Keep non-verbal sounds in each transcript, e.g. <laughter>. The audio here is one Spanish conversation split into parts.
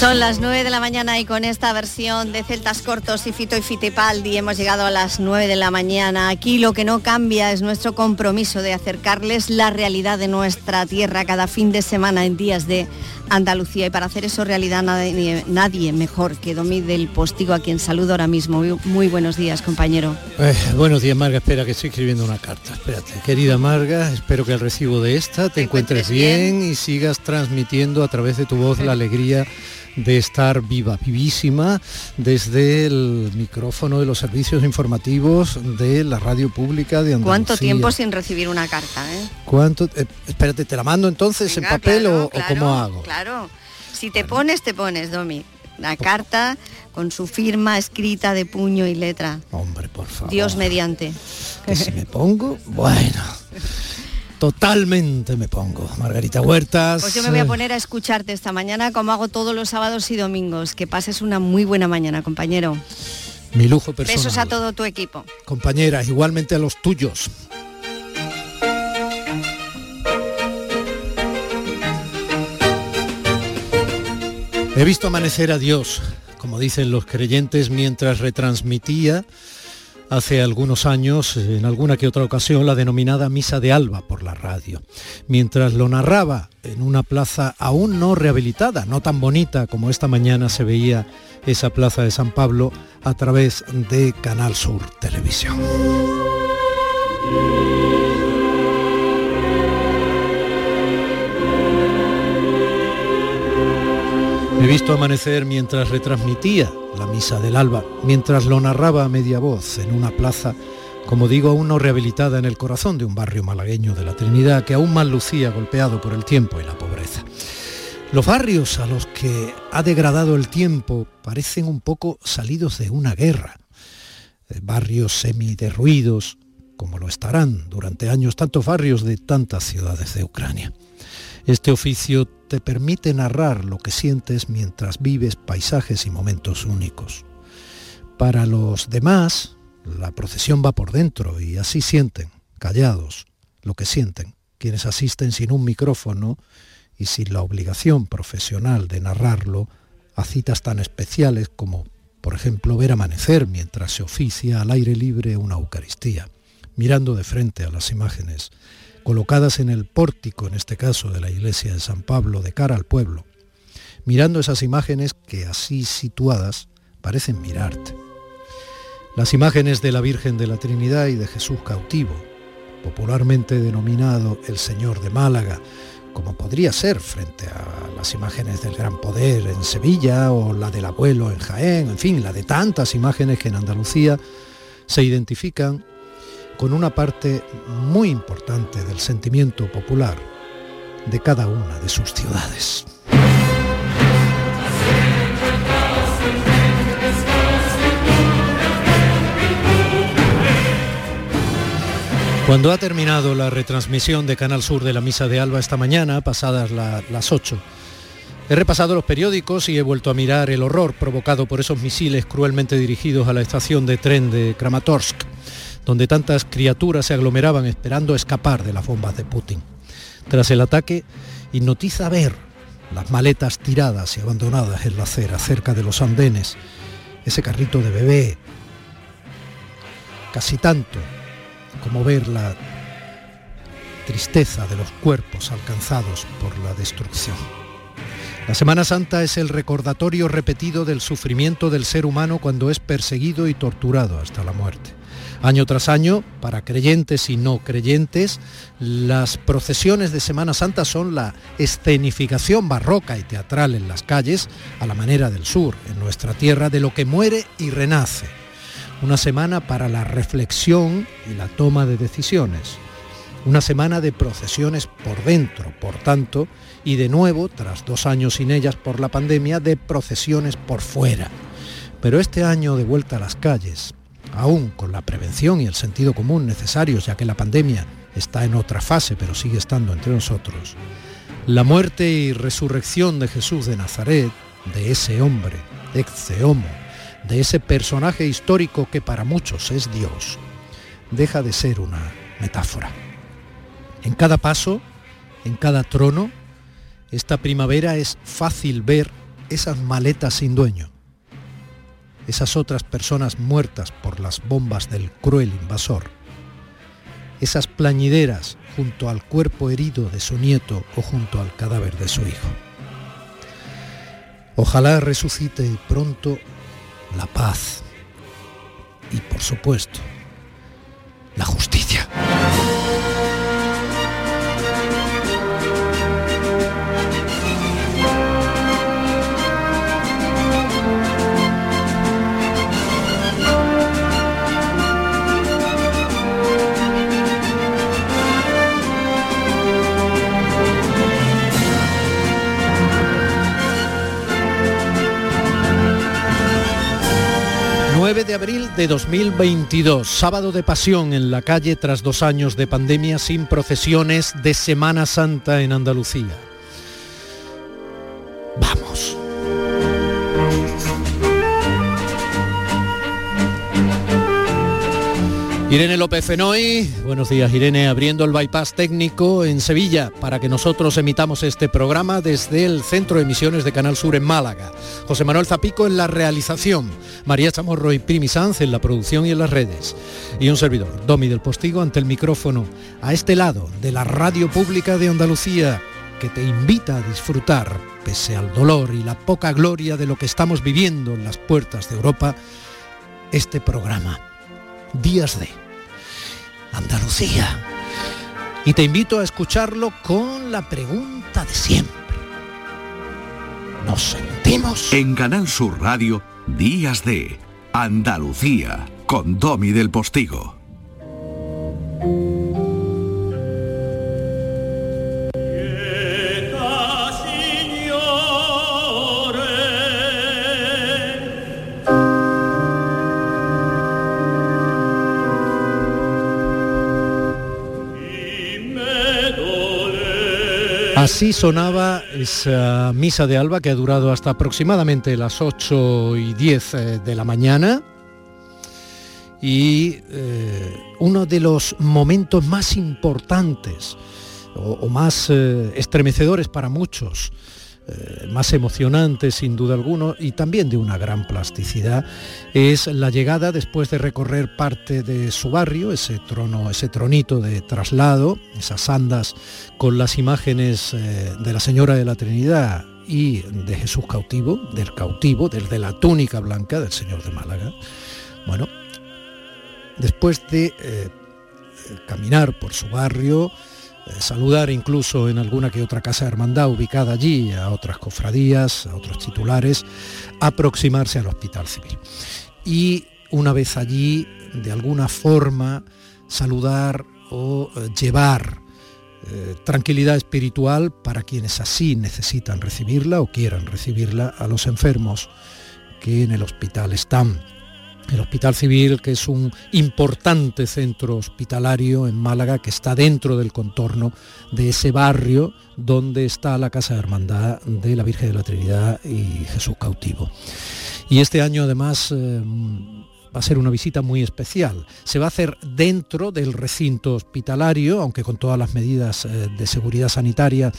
Son las 9 de la mañana y con esta versión de Celtas Cortos y Fito y Fitipaldi hemos llegado a las 9 de la mañana. Aquí lo que no cambia es nuestro compromiso de acercarles la realidad de nuestra tierra cada fin de semana en días de Andalucía y para hacer eso realidad nadie, nadie mejor que Domi del Postigo a quien saludo ahora mismo. Muy, buenos días, compañero. Eh, buenos días, Marga. Espera que estoy escribiendo una carta. Espérate. Querida Marga, espero que al recibo de esta te, encuentres bien, y sigas transmitiendo a través de tu voz la alegría de estar viva, vivísima, desde el micrófono de los servicios informativos de la radio pública de Andalucía. ¿Cuánto tiempo sin recibir una carta? Eh? ¿Cuánto? eh, espérate, ¿te la mando entonces en papel claro, o, o claro, cómo hago? Claro, si te pones, te pones, Domi. La carta con su firma escrita de puño y letra. Hombre, por favor. Dios mediante. Que si me pongo, bueno. <laughs> Totalmente me pongo. Margarita Huertas. Pues yo me voy a poner a escucharte esta mañana como hago todos los sábados y domingos. Que pases una muy buena mañana, compañero. Mi lujo personal. Besos a todo tu equipo. Compañeras, igualmente a los tuyos. He visto amanecer a Dios, como dicen los creyentes, mientras retransmitía hace algunos años, en alguna que otra ocasión, la denominada Misa de Alba por la radio. Mientras lo narraba en una plaza aún no rehabilitada, no tan bonita como esta mañana se veía esa plaza de San Pablo a través de Canal Sur Televisión. He visto amanecer mientras retransmitía la misa del alba, mientras lo narraba a media voz en una plaza, como digo, aún no rehabilitada en el corazón de un barrio malagueño de la Trinidad que aún más lucía golpeado por el tiempo y la pobreza. Los barrios a los que ha degradado el tiempo parecen un poco salidos de una guerra. Eh, Barrios semiderruidos, como lo estarán durante años tantos barrios de tantas ciudades de Ucrania. Este oficio te permite narrar lo que sientes mientras vives paisajes y momentos únicos. Para los demás, la procesión va por dentro y así sienten, callados, lo que sienten, quienes asisten sin un micrófono y sin la obligación profesional de narrarlo a citas tan especiales como, por ejemplo, ver amanecer mientras se oficia al aire libre una Eucaristía, mirando de frente a las imágenes colocadas en el pórtico, en este caso de la iglesia de San Pablo, de cara al pueblo, mirando esas imágenes que así situadas parecen mirarte. Las imágenes de la Virgen de la Trinidad y de Jesús cautivo, popularmente denominado el Señor de Málaga, como podría ser frente a las imágenes del Gran Poder en Sevilla o la del abuelo en Jaén, en fin, la de tantas imágenes que en Andalucía se identifican con una parte muy importante del sentimiento popular de cada una de sus ciudades. Cuando ha terminado la retransmisión de Canal Sur de la Misa de Alba esta mañana, pasadas la- las 8, he repasado los periódicos y he vuelto a mirar el horror provocado por esos misiles cruelmente dirigidos a la estación de tren de Kramatorsk, donde tantas criaturas se aglomeraban esperando escapar de las bombas de Putin. Tras el ataque, hipnotiza ver las maletas tiradas y abandonadas en la acera cerca de los andenes, ese carrito de bebé, casi tanto como ver la tristeza de los cuerpos alcanzados por la destrucción. La Semana Santa es el recordatorio repetido del sufrimiento del ser humano cuando es perseguido y torturado hasta la muerte. Año tras año, para creyentes y no creyentes, las procesiones de Semana Santa son la escenificación barroca y teatral en las calles, a la manera del sur, en nuestra tierra, de lo que muere y renace. Una semana para la reflexión y la toma de decisiones. Una semana de procesiones por dentro, por tanto, y de nuevo, tras dos años sin ellas por la pandemia, de procesiones por fuera. Pero este año de vuelta a las calles, aún con la prevención y el sentido común necesarios, ya que la pandemia está en otra fase, pero sigue estando entre nosotros, la muerte y resurrección de Jesús de Nazaret, de ese hombre, ex homo, de ese personaje histórico que para muchos es Dios, deja de ser una metáfora. En cada paso, en cada trono, esta primavera es fácil ver esas maletas sin dueño, esas otras personas muertas por las bombas del cruel invasor, esas plañideras junto al cuerpo herido de su nieto o junto al cadáver de su hijo. Ojalá resucite pronto la paz y por supuesto la justicia. De abril de 2022, sábado de pasión en la calle tras dos años de pandemia sin procesiones de Semana Santa en Andalucía. Irene López Fenoy, buenos días Irene, abriendo el bypass técnico en Sevilla para que nosotros emitamos este programa desde el Centro de Emisiones de Canal Sur en Málaga. José Manuel Zapico en la realización, María Chamorro y Primi Sanz en la producción y en las redes. Y un servidor, Domi del Postigo, ante el micrófono, a este lado de la radio pública de Andalucía, que te invita a disfrutar, pese al dolor y la poca gloria de lo que estamos viviendo en las puertas de Europa, este programa. Días de Andalucía. Y te invito a escucharlo con la pregunta de siempre. ¿Nos sentimos? En Canal Sur Radio, Días de Andalucía, con Domi del Postigo. Así sonaba esa misa de alba que ha durado hasta aproximadamente las 8 y 10 eh, de la mañana. Y eh, uno de los momentos más importantes o, más eh, estremecedores para muchos eh, más emocionante sin duda alguno y también de una gran plasticidad es la llegada después de recorrer parte de su barrio, ese trono, ese tronito de traslado, esas andas con las imágenes eh, de la Señora de la Trinidad y de Jesús cautivo, del cautivo, desde la túnica blanca del Señor de Málaga. Bueno, después de eh, caminar por su barrio, saludar incluso en alguna que otra casa hermandad ubicada allí, a otras cofradías, a otros titulares, aproximarse al hospital civil. Y una vez allí, de alguna forma, saludar o eh, llevar eh, tranquilidad espiritual para quienes así necesitan recibirla o quieran recibirla a los enfermos que en el hospital están el Hospital Civil, que es un importante centro hospitalario en Málaga, que está dentro del contorno de ese barrio donde está la Casa de Hermandad de la Virgen de la Trinidad y Jesús cautivo. Y este año además eh, va a ser una visita muy especial. Se va a hacer dentro del recinto hospitalario, aunque con todas las medidas eh, de seguridad sanitaria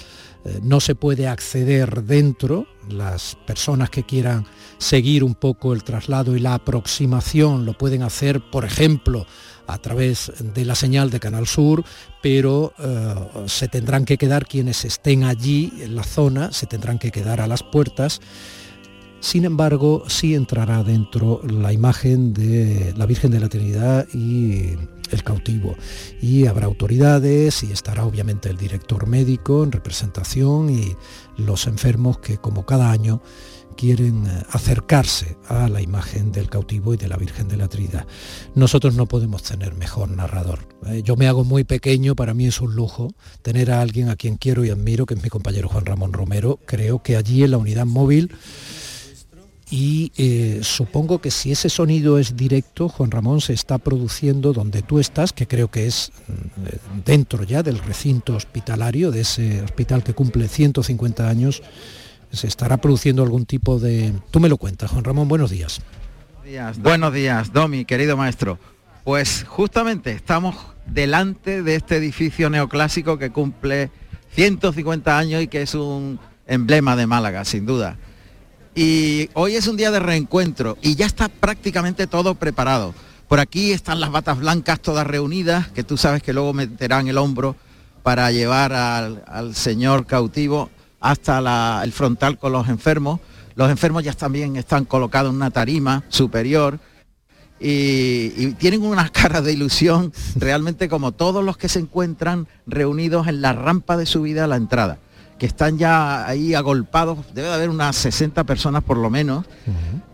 eh, no se puede acceder dentro. Las personas que quieran seguir un poco el traslado y la aproximación lo pueden hacer, por ejemplo, a través de la señal de Canal Sur, pero eh, se tendrán que quedar quienes estén allí en la zona, se tendrán que quedar a las puertas. Sin embargo, sí entrará dentro la imagen de la Virgen de la Trinidad y el cautivo. Y habrá autoridades y estará obviamente el director médico en representación y los enfermos que como cada año quieren eh, acercarse a la imagen del cautivo y de la Virgen de la Trinidad. Nosotros no podemos tener mejor narrador. ¿eh? Yo me hago muy pequeño, para mí es un lujo tener a alguien a quien quiero y admiro, que es mi compañero Juan Ramón Romero. Creo que allí en la unidad móvil y eh, supongo que si ese sonido es directo, Juan Ramón, se está produciendo donde tú estás, que creo que es mm, dentro ya del recinto hospitalario, de ese hospital que cumple 150 años, se estará produciendo algún tipo de... Tú me lo cuentas, Juan Ramón, buenos días. Buenos días, buenos días Domi, querido maestro. Pues justamente estamos delante de este edificio neoclásico que cumple 150 años y que es un emblema de Málaga, sin duda. Y hoy es un día de reencuentro y ya está prácticamente todo preparado. Por aquí están las batas blancas todas reunidas, que tú sabes que luego meterán el hombro para llevar al, señor cautivo hasta el frontal con los enfermos. Los enfermos ya también están colocados en una tarima superior y, tienen unas <laughs> caras de ilusión realmente como todos los que se encuentran reunidos en la rampa de subida a la entrada que están ya ahí agolpados, debe de haber unas 60 personas por lo menos,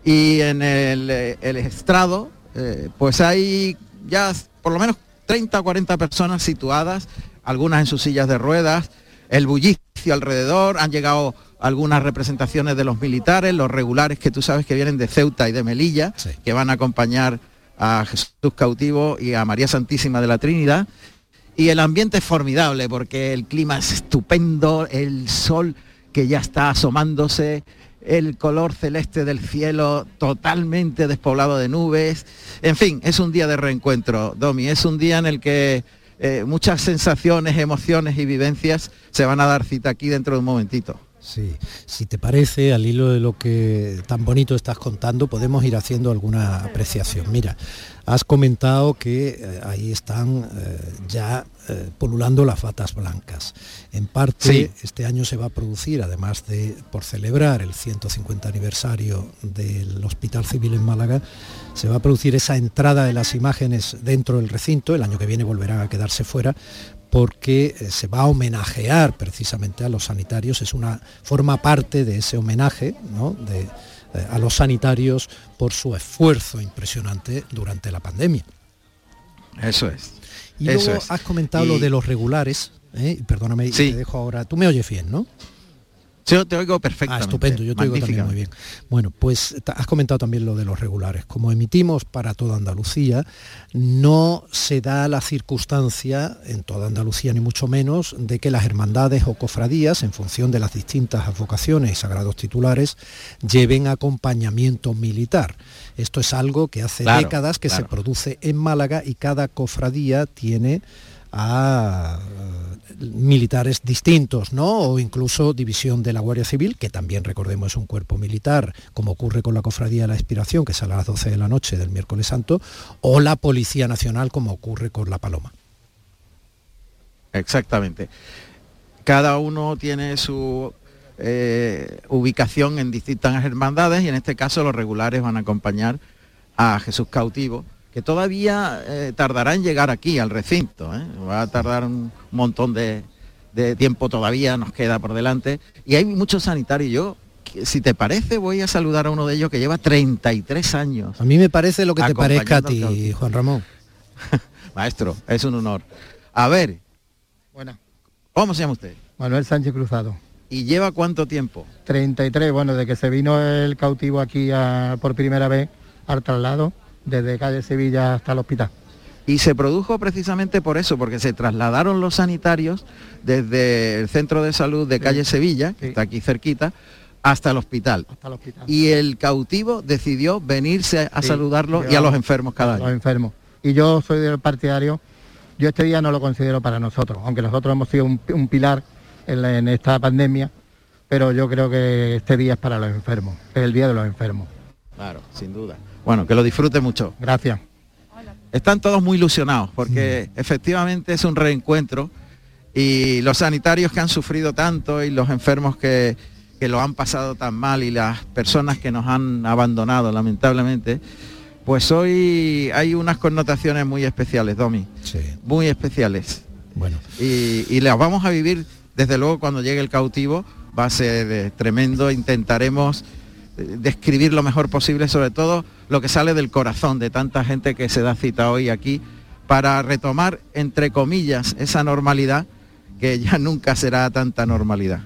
y en el, estrado, eh, pues hay ya por lo menos 30 o 40 personas situadas, algunas en sus sillas de ruedas, el bullicio alrededor, han llegado algunas representaciones de los militares, los regulares que tú sabes que vienen de Ceuta y de Melilla, que van a acompañar a Jesús cautivo y a María Santísima de la Trinidad. Y el ambiente es formidable porque el clima es estupendo, el sol que ya está asomándose, el color celeste del cielo totalmente despoblado de nubes. En fin, es un día de reencuentro, Domi, es un día en el que eh, muchas sensaciones, emociones y vivencias se van a dar cita aquí dentro de un momentito. Sí, si te parece, al hilo de lo que tan bonito estás contando, podemos ir haciendo alguna apreciación. Mira, has comentado que eh, ahí están eh, ya eh, polulando las batas blancas. En parte, este año se va a producir, además de por celebrar el 150 aniversario del Hospital Civil en Málaga, se va a producir esa entrada de las imágenes dentro del recinto, el año que viene volverán a quedarse fuera, porque eh, se va a homenajear precisamente a los sanitarios, es una forma parte de ese homenaje de, eh, a los sanitarios por su esfuerzo impresionante durante la pandemia. Eso es. Y luego has comentado lo de los regulares, ¿eh? perdóname, te dejo ahora, tú me oyes bien, ¿no? Yo te oigo perfectamente. Ah, estupendo, yo te oigo también muy bien. Bueno, pues has comentado también lo de los regulares. Como emitimos para toda Andalucía, no se da la circunstancia en toda Andalucía, ni mucho menos, de que las hermandades o cofradías, en función de las distintas advocaciones y sagrados titulares, lleven acompañamiento militar. Esto es algo que hace décadas que se produce en Málaga y cada cofradía tiene a militares distintos, ¿no? O incluso división de la Guardia Civil, que también recordemos es un cuerpo militar, como ocurre con la Cofradía de la Expiración, que sale a las 12 de la noche del miércoles santo, o la Policía Nacional, como ocurre con la Paloma. Exactamente. Cada uno tiene su eh, ubicación en distintas hermandades y en este caso los regulares van a acompañar a Jesús cautivo que todavía eh, tardará en llegar aquí al recinto. ¿eh? Va a tardar un montón de, tiempo todavía, nos queda por delante. Y hay muchos sanitarios. Yo, si te parece, voy a saludar a uno de ellos que lleva 33 años. A mí me parece lo que te parezca a ti, Juan Ramón. <laughs> Maestro, es un honor. A ver. Buena. ¿Cómo se llama usted? Manuel Sánchez Cruzado. ¿Y lleva cuánto tiempo? 33, bueno, de que se vino el cautivo aquí por primera vez al traslado desde calle Sevilla hasta el hospital. Y se produjo precisamente por eso, porque se trasladaron los sanitarios desde el centro de salud de calle Sevilla, que está aquí cerquita, hasta el, hospital. Y el cautivo decidió venirse a saludarlo y a los enfermos cada año. Los enfermos. Y yo soy del partidario, yo este día no lo considero para nosotros, aunque nosotros hemos sido un, pilar en, esta pandemia, pero yo creo que este día es para los enfermos, es el día de los enfermos. Claro, sin duda. Bueno, que lo disfrute mucho. Gracias. Están todos muy ilusionados porque efectivamente es un reencuentro y los sanitarios que han sufrido tanto y los enfermos que, lo han pasado tan mal y las personas que nos han abandonado lamentablemente, pues hoy hay unas connotaciones muy especiales, Domi. Sí. Muy especiales. Bueno. Y, y, las vamos a vivir desde luego cuando llegue el cautivo. Va a ser eh, tremendo. Intentaremos describir lo mejor posible, sobre todo lo que sale del corazón de tanta gente que se da cita hoy aquí para retomar, entre comillas, esa normalidad que ya <laughs> nunca será tanta normalidad.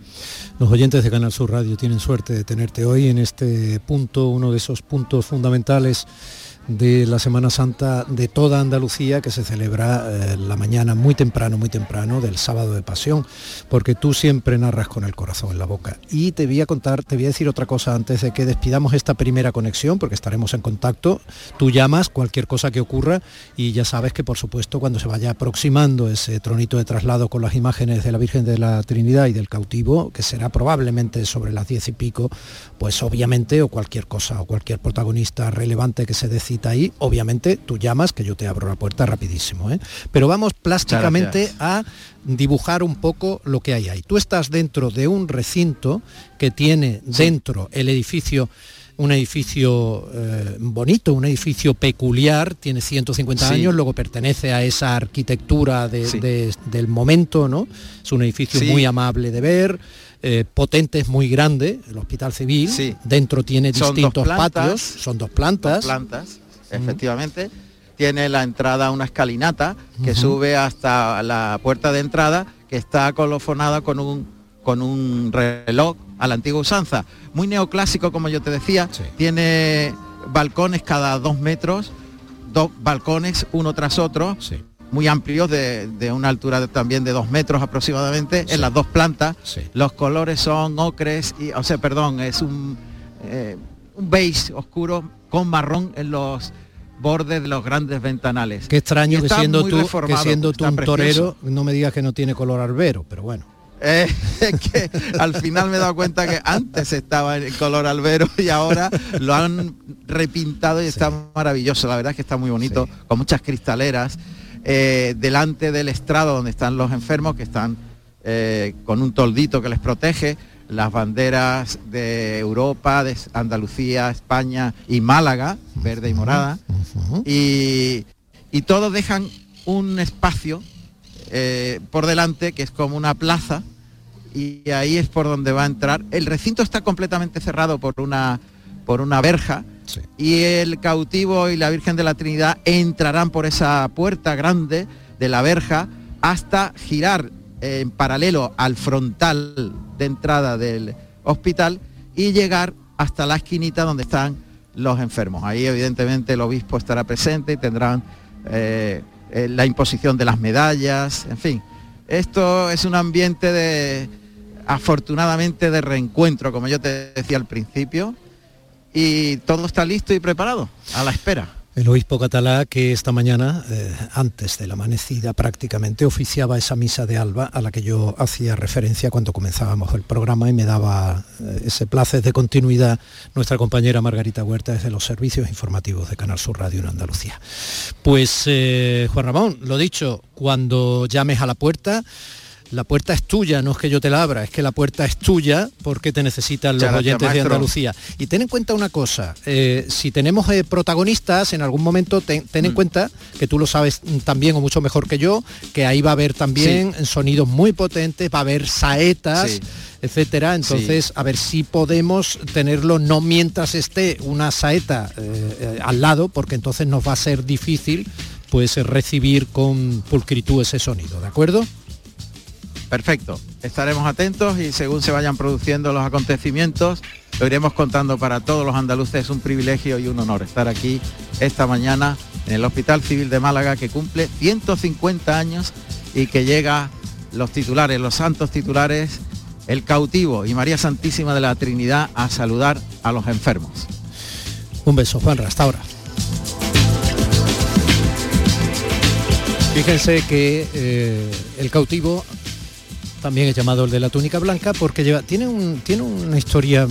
Los oyentes de Canal Sur Radio tienen suerte de tenerte hoy en este punto, uno de esos puntos fundamentales de la Semana Santa de toda Andalucía que se celebra eh, la mañana muy temprano, muy temprano del sábado de pasión, porque tú siempre narras con el corazón en la boca. Y te voy a contar, te voy a decir otra cosa antes de que despidamos esta primera conexión, porque estaremos en contacto. Tú llamas cualquier cosa que ocurra y ya sabes que por supuesto cuando se vaya aproximando ese tronito de traslado con las imágenes de la Virgen de la Trinidad y del cautivo, que será probablemente sobre las diez y pico, pues obviamente o cualquier cosa o cualquier protagonista relevante que se decida ahí, obviamente tú llamas que yo te abro la puerta rapidísimo. ¿eh? Pero vamos plásticamente a dibujar un poco lo que hay ahí. Tú estás dentro de un recinto que tiene dentro el edificio un edificio eh, bonito, un edificio peculiar, tiene 150 años, luego pertenece a esa arquitectura del momento, ¿no? Es un edificio muy amable de ver, eh, potente, es muy grande, el Hospital Civil, dentro tiene distintos patios, son dos plantas. plantas efectivamente. Tiene la entrada una escalinata que sube hasta la puerta de entrada que está colofonada con un, con un reloj a la antigua usanza. Muy neoclásico, como yo te decía. Tiene balcones cada dos metros, dos balcones uno tras otro. muy amplios de, una altura también de dos metros aproximadamente en las dos plantas. Los colores son ocres y, o sea, perdón, es un, eh, un beige oscuro con marrón en los bordes de los grandes ventanales. Qué extraño que siendo, tú, que siendo tú un torero no me digas que no tiene color albero, pero bueno. Eh, <laughs> es que al final me he dado cuenta que antes estaba en color albero y ahora lo han repintado y está maravilloso. La verdad es que está muy bonito, con muchas cristaleras. Eh, delante del estrado donde están los enfermos, que están eh, con un toldito que les protege, las banderas de Europa, de Andalucía, España y Málaga, verde y morada, y, todos dejan un espacio eh, por delante que es como una plaza y ahí es por donde va a entrar. El recinto está completamente cerrado por una, por una verja y el cautivo y la Virgen de la Trinidad entrarán por esa puerta grande de la verja hasta girar en paralelo al frontal de entrada del hospital y llegar hasta la esquinita donde están los enfermos. Ahí evidentemente el obispo estará presente y tendrán eh, eh, la imposición de las medallas, en fin. Esto es un ambiente de, afortunadamente, de reencuentro, como yo te decía al principio, y todo está listo y preparado, a la espera. El obispo catalá que esta mañana, eh, antes de la amanecida prácticamente, oficiaba esa misa de alba a la que yo hacía referencia cuando comenzábamos el programa y me daba eh, ese placer de continuidad nuestra compañera Margarita Huerta desde los servicios informativos de Canal Sur Radio en Andalucía. Pues eh, Juan Ramón, lo dicho, cuando llames a la puerta, la puerta es tuya, no es que yo te la abra, es que la puerta es tuya porque te necesitan los oyentes de Andalucía. Y ten en cuenta una cosa, eh, si tenemos eh, protagonistas en algún momento, ten, en mm. cuenta, que tú lo sabes también o mucho mejor que yo, que ahí va a haber también sonidos muy potentes, va a haber saetas. etcétera. Entonces, a ver si podemos tenerlo no mientras esté una saeta eh, al lado, porque entonces nos va a ser difícil pues recibir con pulcritud ese sonido, ¿de acuerdo? Perfecto, estaremos atentos y según se vayan produciendo los acontecimientos, lo iremos contando para todos los andaluces. Es un privilegio y un honor estar aquí esta mañana en el Hospital Civil de Málaga que cumple 150 años y que llega los titulares, los santos titulares, el cautivo y María Santísima de la Trinidad a saludar a los enfermos. Un beso, Juanra, hasta ahora. Fíjense que eh, el cautivo también es llamado el de la túnica blanca porque lleva, tiene, tiene una historia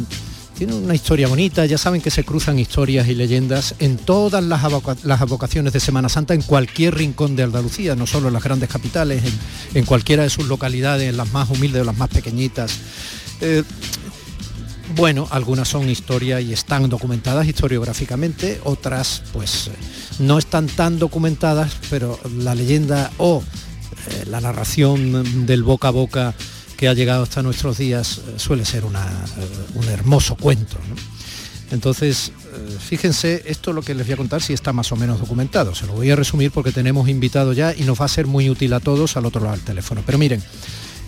tiene una historia bonita, ya saben que se cruzan historias y leyendas en todas las, avocaciones de Semana Santa, en cualquier rincón de Andalucía, no solo en las grandes capitales, en, cualquiera de sus localidades, en las más humildes o las más pequeñitas. Eh, bueno, algunas son historias y están documentadas historiográficamente, otras pues no están tan documentadas, pero la leyenda o eh, la narración del boca a boca que ha llegado hasta nuestros días eh, suele ser eh, un hermoso cuento. Entonces, fíjense, esto es lo que les voy a contar si está más o menos documentado. Se lo voy a resumir porque tenemos invitado ya y nos va a ser muy útil a todos al otro lado del teléfono. Pero miren,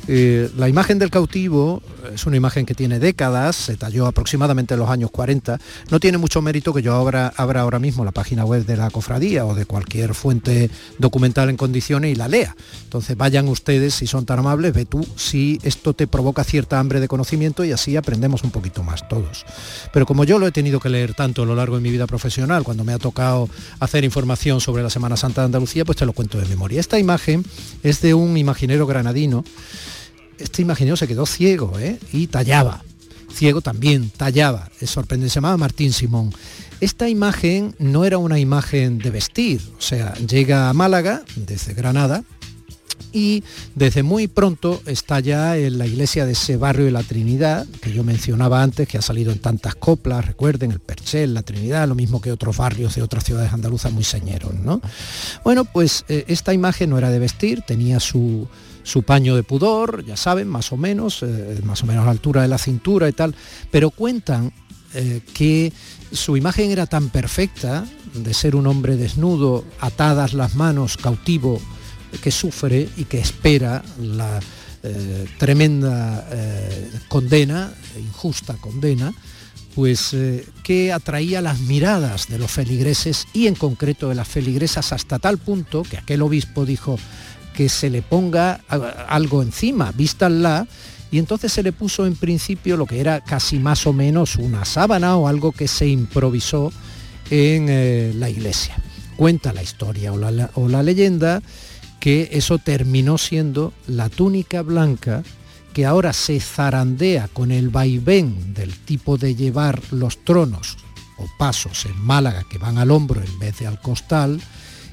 Eh, la imagen del cautivo es una imagen que tiene décadas, se talló aproximadamente en los años 40. No tiene mucho mérito que yo abra, abra ahora mismo la página web de la cofradía o de cualquier fuente documental en condiciones y la lea. Entonces vayan ustedes, si son tan amables, ve tú si esto te provoca cierta hambre de conocimiento y así aprendemos un poquito más todos. Pero como yo lo he tenido que leer tanto a lo largo de mi vida profesional, cuando me ha tocado hacer información sobre la Semana Santa de Andalucía, pues te lo cuento de memoria. Esta imagen es de un imaginero granadino este imaginero se quedó ciego ¿eh? y tallaba. Ciego también, tallaba. Es sorprendente, se llamaba Martín Simón. Esta imagen no era una imagen de vestir, o sea, llega a Málaga desde Granada y desde muy pronto está ya en la iglesia de ese barrio de la Trinidad, que yo mencionaba antes, que ha salido en tantas coplas, recuerden, el Perchel, la Trinidad, lo mismo que otros barrios de otras ciudades andaluzas muy señeros, ¿no? Bueno, pues eh, esta imagen no era de vestir, tenía su, su paño de pudor, ya saben, más o menos, eh, más o menos la altura de la cintura y tal, pero cuentan eh, que su imagen era tan perfecta de ser un hombre desnudo, atadas las manos, cautivo, que sufre y que espera la eh, tremenda condena, injusta condena, pues que atraía las miradas de los feligreses y en concreto de las feligresas hasta tal punto que aquel obispo dijo, que se le ponga algo encima, vístanla, y entonces se le puso en principio lo que era casi más o menos una sábana o algo que se improvisó en eh, la iglesia. Cuenta la historia o la, o la leyenda que eso terminó siendo la túnica blanca que ahora se zarandea con el vaivén del tipo de llevar los tronos o pasos en Málaga que van al hombro en vez de al costal,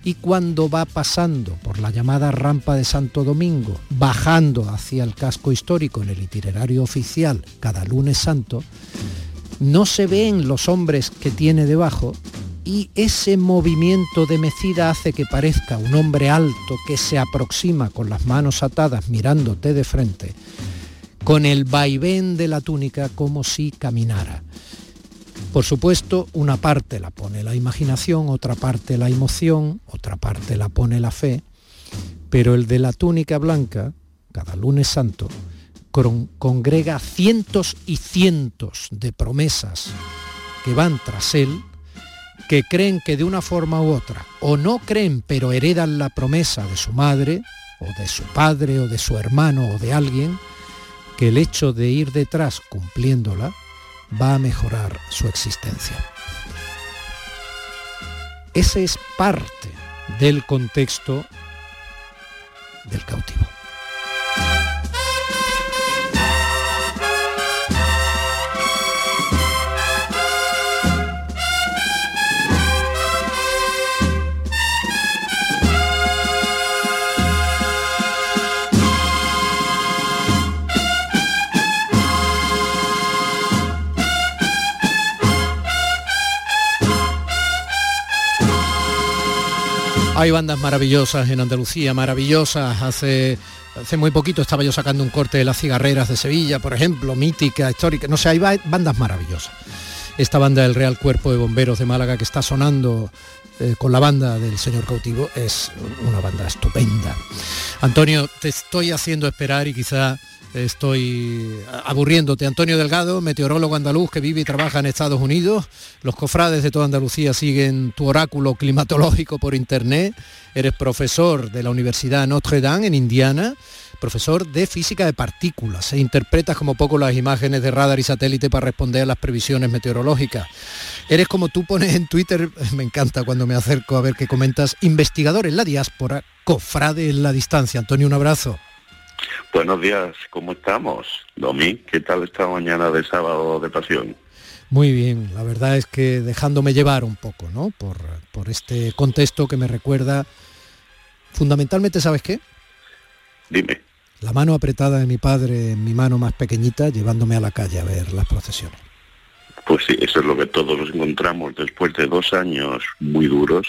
y cuando va pasando por la llamada rampa de Santo Domingo, bajando hacia el casco histórico en el itinerario oficial cada lunes santo, no se ven los hombres que tiene debajo y ese movimiento de mecida hace que parezca un hombre alto que se aproxima con las manos atadas mirándote de frente, con el vaivén de la túnica como si caminara. Por supuesto, una parte la pone la imaginación, otra parte la emoción, otra parte la pone la fe, pero el de la túnica blanca, cada lunes santo, congrega cientos y cientos de promesas que van tras él, que creen que de una forma u otra, o no creen, pero heredan la promesa de su madre, o de su padre, o de su hermano, o de alguien, que el hecho de ir detrás cumpliéndola, va a mejorar su existencia. Ese es parte del contexto del cautivo. Hay bandas maravillosas en Andalucía, maravillosas. Hace, hace muy poquito estaba yo sacando un corte de las cigarreras de Sevilla, por ejemplo, mítica, histórica. No sé, hay bandas maravillosas. Esta banda del Real Cuerpo de Bomberos de Málaga que está sonando eh, con la banda del señor cautivo es una banda estupenda. Antonio, te estoy haciendo esperar y quizá Estoy aburriéndote. Antonio Delgado, meteorólogo andaluz que vive y trabaja en Estados Unidos. Los cofrades de toda Andalucía siguen tu oráculo climatológico por internet. Eres profesor de la Universidad Notre Dame en Indiana, profesor de física de partículas. E interpretas como poco las imágenes de radar y satélite para responder a las previsiones meteorológicas. Eres como tú pones en Twitter, <laughs> me encanta cuando me acerco a ver qué comentas, investigador en la diáspora, cofrade en la distancia. Antonio, un abrazo. Buenos días, ¿cómo estamos? Domi, ¿qué tal esta mañana de sábado de pasión? Muy bien, la verdad es que dejándome llevar un poco, ¿no? Por, por este contexto que me recuerda fundamentalmente, ¿sabes qué? Dime. La mano apretada de mi padre en mi mano más pequeñita llevándome a la calle a ver las procesiones. Pues sí, eso es lo que todos nos encontramos después de dos años muy duros,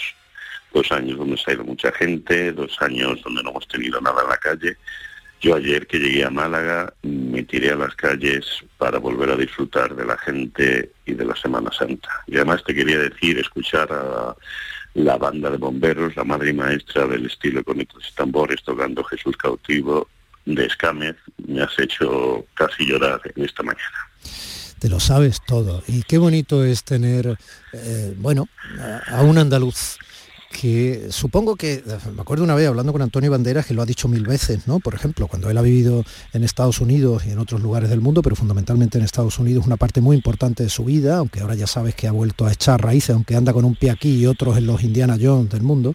dos años donde se ha ido mucha gente, dos años donde no hemos tenido nada en la calle yo ayer que llegué a Málaga me tiré a las calles para volver a disfrutar de la gente y de la Semana Santa. Y además te quería decir, escuchar a la banda de bomberos, la madre y maestra del estilo con estos tambores tocando Jesús cautivo, de Escámez, me has hecho casi llorar esta mañana te lo sabes todo. Y qué bonito es tener, eh, bueno, a, un andaluz que supongo que, me acuerdo una vez hablando con Antonio Banderas, que lo ha dicho mil veces, ¿no? Por ejemplo, cuando él ha vivido en Estados Unidos y en otros lugares del mundo, pero fundamentalmente en Estados Unidos, una parte muy importante de su vida, aunque ahora ya sabes que ha vuelto a echar raíces, aunque anda con un pie aquí y otros en los Indiana Jones del mundo,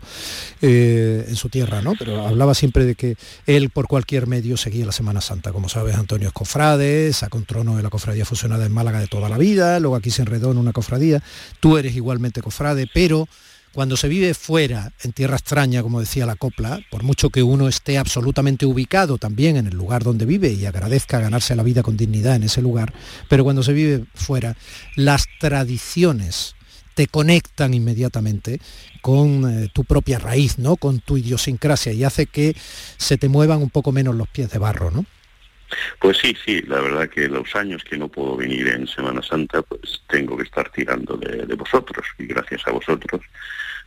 eh, en su tierra, ¿no? Pero hablaba siempre de que él por cualquier medio seguía la Semana Santa. Como sabes, Antonio es cofrade, sacó un trono de la cofradía fusionada en Málaga de toda la vida, luego aquí se enredó en una cofradía, tú eres igualmente cofrade, pero cuando se vive fuera, en tierra extraña, como decía la copla, por mucho que uno esté absolutamente ubicado también en el lugar donde vive y agradezca ganarse la vida con dignidad en ese lugar, pero cuando se vive fuera, las tradiciones te conectan inmediatamente con eh, tu propia raíz, ¿no? Con tu idiosincrasia y hace que se te muevan un poco menos los pies de barro, ¿no? Pues sí, sí, la verdad que los años que no puedo venir en Semana Santa, pues tengo que estar tirando de vosotros y gracias a vosotros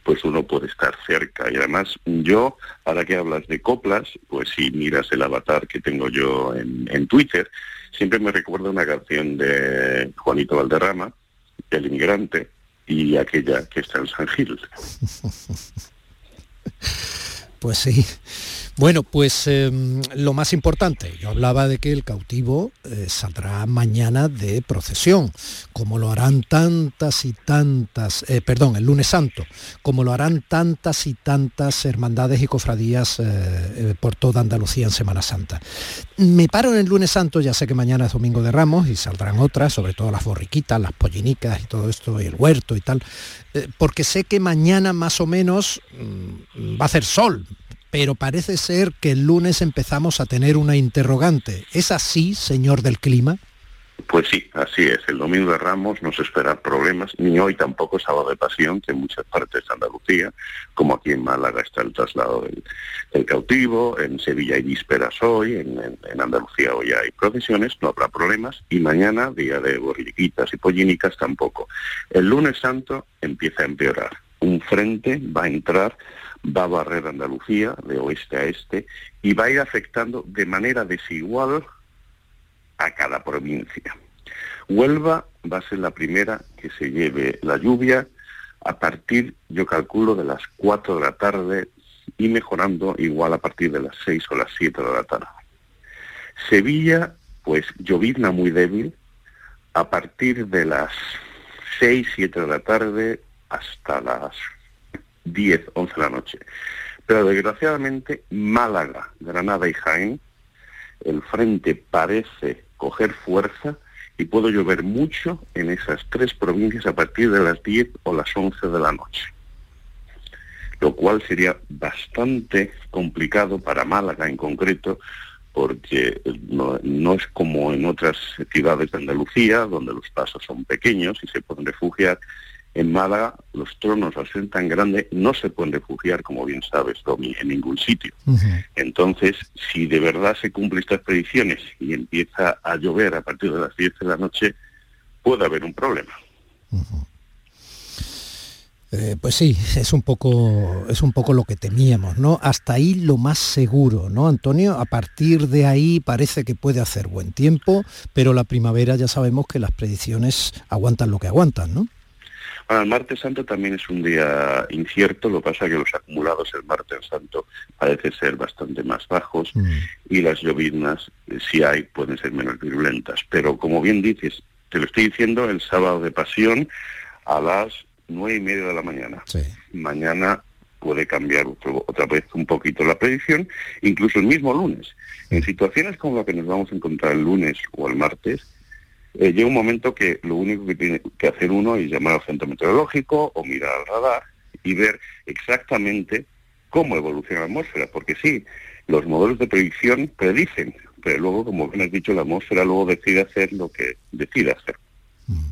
pues uno puede estar cerca. Y además yo, ahora que hablas de coplas, pues si miras el avatar que tengo yo en, Twitter, siempre me recuerda una canción de Juanito Valderrama, El inmigrante, y aquella que está en San Gil. <laughs> Pues sí. Bueno, pues em, lo más importante, yo hablaba de que el cautivo eh, saldrá mañana de procesión, como lo harán tantas y tantas, eh, perdón, el lunes santo, como lo harán tantas y tantas hermandades y cofradías eh, por toda Andalucía en Semana Santa. Me paro en el lunes santo, ya sé que mañana es Domingo de Ramos y saldrán otras, sobre todo las borriquitas, las pollinicas y todo esto, y el huerto y tal, porque sé que mañana más o menos mm, va a hacer sol, pero parece ser que el lunes empezamos a tener una interrogante. ¿Es así, señor del clima? Pues sí, así es. El domingo de Ramos no se esperan problemas, ni hoy tampoco sábado de pasión, que en muchas partes de Andalucía, como aquí en Málaga está el traslado del, cautivo, en Sevilla hay vísperas hoy, en, Andalucía hoy hay procesiones, no habrá problemas, y mañana, día de borriquitas y pollinicas, tampoco. El lunes santo empieza a empeorar. Un frente va a entrar va a barrer Andalucía de oeste a este y va a ir afectando de manera desigual a cada provincia. Huelva va a ser la primera que se lleve la lluvia a partir, yo calculo, de las 4 de la tarde y mejorando igual a partir de las 6 o las 7 de la tarde. Sevilla, pues llovizna muy débil a partir de las 6, 7 de la tarde hasta las 10, 11 de la noche. Pero desgraciadamente Málaga, Granada y Jaén, el frente parece coger fuerza y puede llover mucho en esas tres provincias a partir de las 10 o las 11 de la noche. Lo cual sería bastante complicado para Málaga en concreto, porque no, no, es como en otras ciudades de Andalucía, donde los pasos son pequeños y se pueden refugiar, en Málaga los tronos, al ser tan grandes, no se pueden refugiar, como bien sabes, Domi, en ningún sitio. Entonces, si de verdad se cumplen estas predicciones y empieza a llover a partir de las 10 de la noche, puede haber un problema. Eh, pues sí, es un poco es un poco lo que temíamos, ¿no? Hasta ahí lo más seguro, ¿no, Antonio? A partir de ahí parece que puede hacer buen tiempo, pero la primavera ya sabemos que las predicciones aguantan lo que aguantan, ¿no? El martes santo también es un día incierto, lo que pasa es que los acumulados el martes santo parece ser bastante más bajos mm. y las lloviznas, eh, si hay, pueden ser menos virulentas. Pero como bien dices, te lo estoy diciendo el sábado de pasión a las nueve y media de la mañana. Mañana puede cambiar otra vez un poquito la predicción, incluso el mismo lunes. En situaciones como la que nos vamos a encontrar el lunes o el martes, eh, llega un momento que lo único que tiene que hacer uno es llamar al centro meteorológico o mirar al radar y ver exactamente cómo evoluciona la atmósfera, porque sí, los modelos de predicción predicen, pero luego, como bien has dicho, la atmósfera luego decide hacer lo que decide hacer. Mm.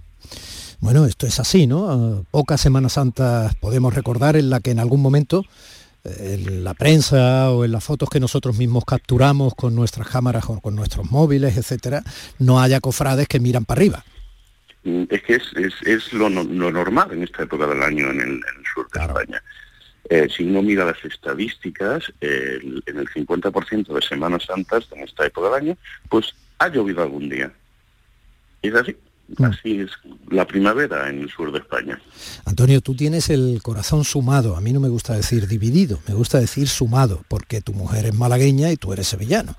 Bueno, esto es así, ¿no? Ah, pocas Semanas Santas podemos recordar en la que en algún momento en la prensa o en las fotos que nosotros mismos capturamos con nuestras cámaras o con nuestros móviles, etcétera, no haya cofrades que miran para arriba. Mm, es que es, es, lo, normal en esta época del año en el, sur de España. Eh, si uno mira las estadísticas, el- en el 50% de Semanas Santas en esta época del año, pues ha llovido algún día. Es así. Así es la primavera en el sur de España. Antonio, tú tienes el corazón sumado. A mí no me gusta decir dividido, me gusta decir sumado, porque tu mujer es malagueña y tú eres sevillano.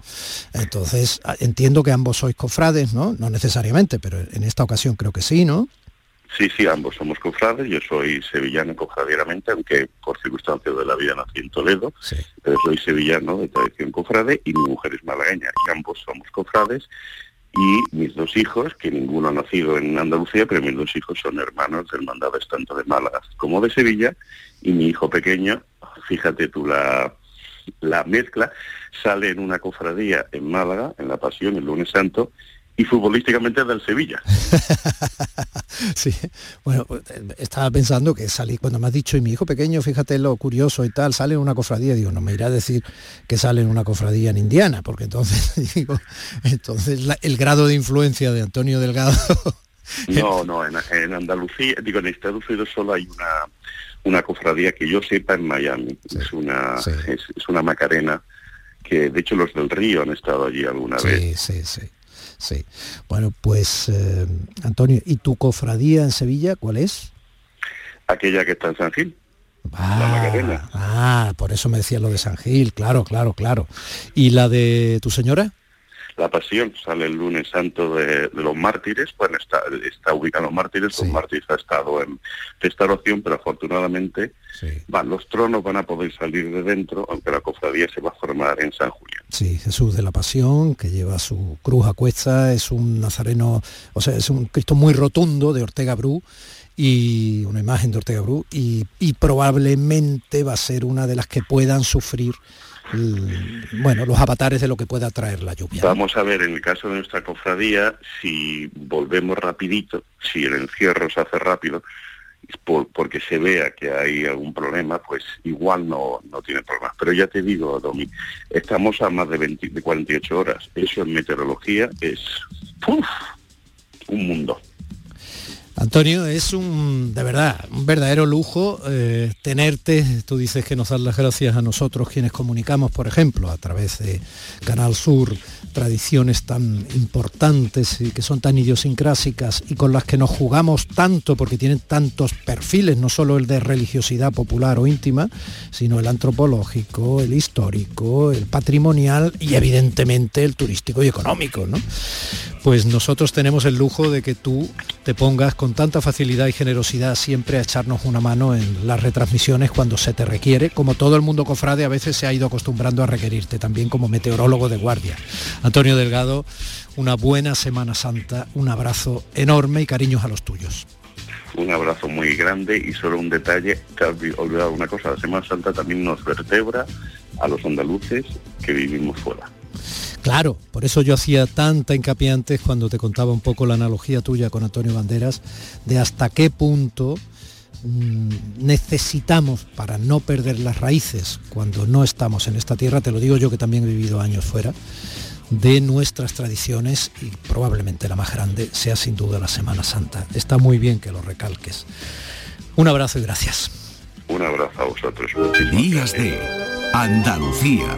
Entonces, entiendo que ambos sois cofrades, ¿no? No necesariamente, pero en esta ocasión creo que sí, ¿no? Sí, sí, ambos somos cofrades. Yo soy sevillano cofradieramente, aunque por circunstancias de la vida nací en Toledo, pero soy sevillano de tradición cofrade y mi mujer es malagueña. Y ambos somos cofrades. Y mis dos hijos, que ninguno ha nacido en Andalucía, pero mis dos hijos son hermanos de hermandades tanto de Málaga como de Sevilla. Y mi hijo pequeño, fíjate tú la, la mezcla, sale en una cofradía en Málaga, en la Pasión, el lunes santo, y futbolísticamente del Sevilla. <laughs> Sí, bueno, pues, eh, estaba pensando que salí, cuando me has dicho, y mi hijo pequeño, fíjate lo curioso y tal, sale en una cofradía, digo, no me irá a decir que sale en una cofradía en Indiana, porque entonces, <laughs> digo, entonces la- el grado de influencia de Antonio Delgado, <laughs> No, no, en, en Andalucía, digo, en Estados Unidos solo hay una, una cofradía que yo sepa en Miami. es, una, es, es una Macarena que, de hecho, los del Río han estado allí alguna sí, vez. sí, sí, sí. Bueno, pues, eh, Antonio, ¿y tu cofradía en Sevilla cuál es? Aquella que está en San Gil. Ah, ah, por eso me decía lo de San Gil, claro, claro, claro. ¿Y la de tu señora? La Pasión sale el lunes santo de, de los mártires, bueno, está, está ubicado en los mártires, los mártires ha estado en restauración, pero afortunadamente van, los tronos van a poder salir de dentro, aunque la cofradía se va a formar en San Julián. Sí, Jesús de la Pasión, que lleva su cruz a cuesta, es un nazareno, o sea, es un Cristo muy rotundo de Ortega Bru y una imagen de Ortega Bru y, y probablemente va a ser una de las que puedan sufrir bueno, los avatares de lo que pueda traer la lluvia. Vamos a ver, en el caso de nuestra cofradía, si volvemos rapidito, si el encierro se hace rápido, por- porque se vea que hay algún problema, pues igual no, no tiene problemas. Pero ya te digo, Domi, estamos a más de, 20 de 48 horas. Eso en meteorología es un mundo. Antonio, es un, de verdad, un verdadero lujo eh, tenerte. Tú dices que nos das las gracias a nosotros quienes comunicamos, por ejemplo, a través de Canal Sur, tradiciones tan importantes y que son tan idiosincrásicas y con las que nos jugamos tanto porque tienen tantos perfiles, no solo el de religiosidad popular o íntima, sino el antropológico, el histórico, el patrimonial y evidentemente el turístico y económico, ¿no? Pues nosotros tenemos el lujo de que tú te pongas con tanta facilidad y generosidad siempre a echarnos una mano en las retransmisiones cuando se te requiere, como todo el mundo cofrade a veces se ha ido acostumbrando a requerirte también como meteorólogo de guardia. Antonio Delgado, una buena Semana Santa, un abrazo enorme y cariños a los tuyos. Un abrazo muy grande y solo un detalle, te has olvidado una cosa, la Semana Santa también nos vertebra a los andaluces que vivimos fuera. Claro, por eso yo hacía tanta hincapié antes cuando te contaba un poco la analogía tuya con Antonio Banderas, de hasta qué punto mm, necesitamos para no perder las raíces cuando no estamos en esta tierra, te lo digo yo que también he vivido años fuera, de nuestras tradiciones y probablemente la más grande sea sin duda la Semana Santa. Está muy bien que lo recalques. Un abrazo y gracias. Un abrazo a vosotros. Días de Andalucía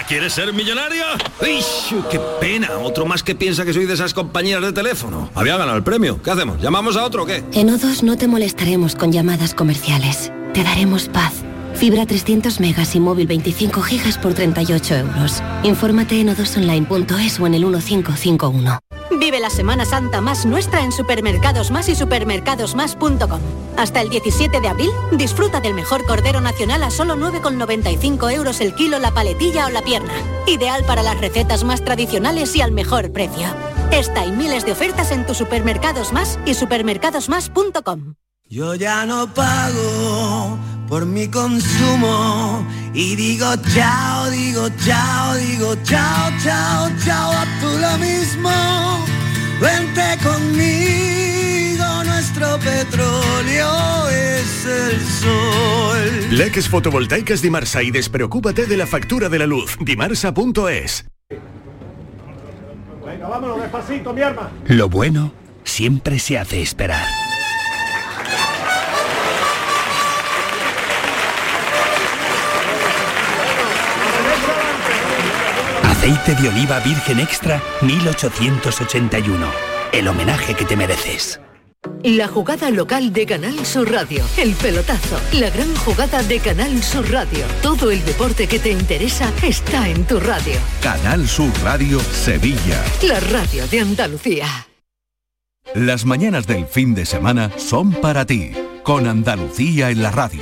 ¿quieres ser millonario? ¡Uy, qué pena! Otro más que piensa que soy de esas compañías de teléfono. Había ganado el premio. ¿Qué hacemos? ¿Llamamos a otro o qué? En O2 no te molestaremos con llamadas comerciales. Te daremos paz. Fibra 300 megas y móvil 25 gigas por 38 euros. Infórmate en odosonline.es o en el 1551. Vive la Semana Santa más nuestra en Supermercados Más y supermercadosmás.com. Hasta el 17 de abril, disfruta del mejor cordero nacional a solo 9,95 euros el kilo la paletilla o la pierna. Ideal para las recetas más tradicionales y al mejor precio. Esta y miles de ofertas en tu Supermercados Más y supermercadosmás.com. Yo ya no pago por mi consumo y digo chao, digo chao, digo chao, chao, chao, a tú lo mismo. Vente conmigo, nuestro petróleo es el sol. Leques fotovoltaicas Dimarsa y despreocúpate de la factura de la luz. Dimarsa.es Venga, vámonos despacito, mi arma. Lo bueno siempre se hace esperar. Aceite de oliva virgen extra 1881. El homenaje que te mereces. La jugada local de Canal Sur Radio. El pelotazo. La gran jugada de Canal Sur Radio. Todo el deporte que te interesa está en tu radio. Canal Sur Radio Sevilla. La radio de Andalucía. Las mañanas del fin de semana son para ti, con Andalucía en la radio,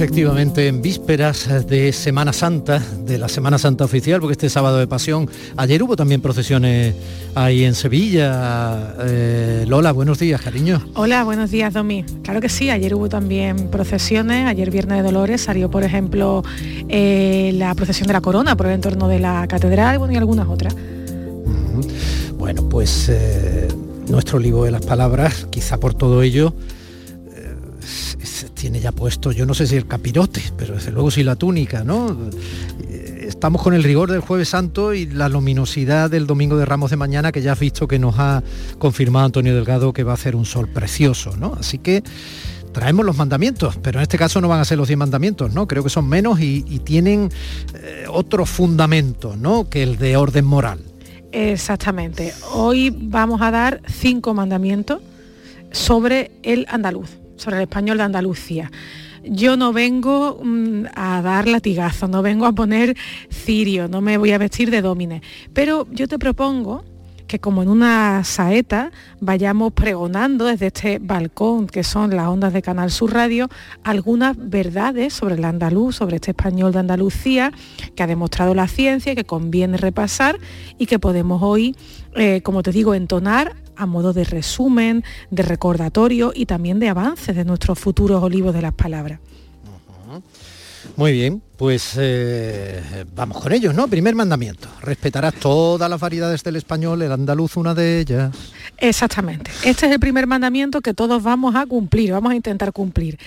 Efectivamente en vísperas de Semana Santa, de la Semana Santa oficial, porque este sábado de pasión, ayer hubo también procesiones ahí en Sevilla. Eh, Lola, buenos días, cariño. Hola, buenos días, Domi. Claro que sí, ayer hubo también procesiones, ayer Viernes de Dolores salió, por ejemplo, eh, la procesión de la Corona por el entorno de la Catedral bueno, y algunas otras. Bueno, pues eh, nuestro libro de las palabras, quizá por todo ello, tiene ya puesto, yo no sé si el capirote, pero desde luego sí la túnica, ¿no? Eh, Estamos con el rigor del jueves santo y la luminosidad del domingo de Ramos de mañana, que ya has visto que nos ha confirmado Antonio Delgado que va a hacer un sol precioso, ¿no? Así que traemos los mandamientos, pero en este caso no van a ser los 10 mandamientos, ¿no? Creo que son menos y, y tienen eh, otro fundamento, ¿no? Que el de orden moral. Exactamente. Hoy vamos a dar cinco mandamientos sobre el andaluz, sobre el español de Andalucía. Yo no vengo mm, a dar latigazo, no vengo a poner cirio, no me voy a vestir de domine, pero yo te propongo que como en una saeta vayamos pregonando desde este balcón que son las ondas de Canal Sur Radio algunas verdades sobre el andaluz, sobre este español de Andalucía que ha demostrado la ciencia, que conviene repasar y que podemos hoy, eh, como te digo, entonar a modo de resumen, de recordatorio y también de avances de nuestros futuros olivos de las palabras. Muy bien, pues eh, vamos con ellos, ¿no? Primer mandamiento. Respetarás todas las variedades del español, el andaluz una de ellas. Exactamente. Este es el primer mandamiento que todos vamos a cumplir, vamos a intentar cumplir.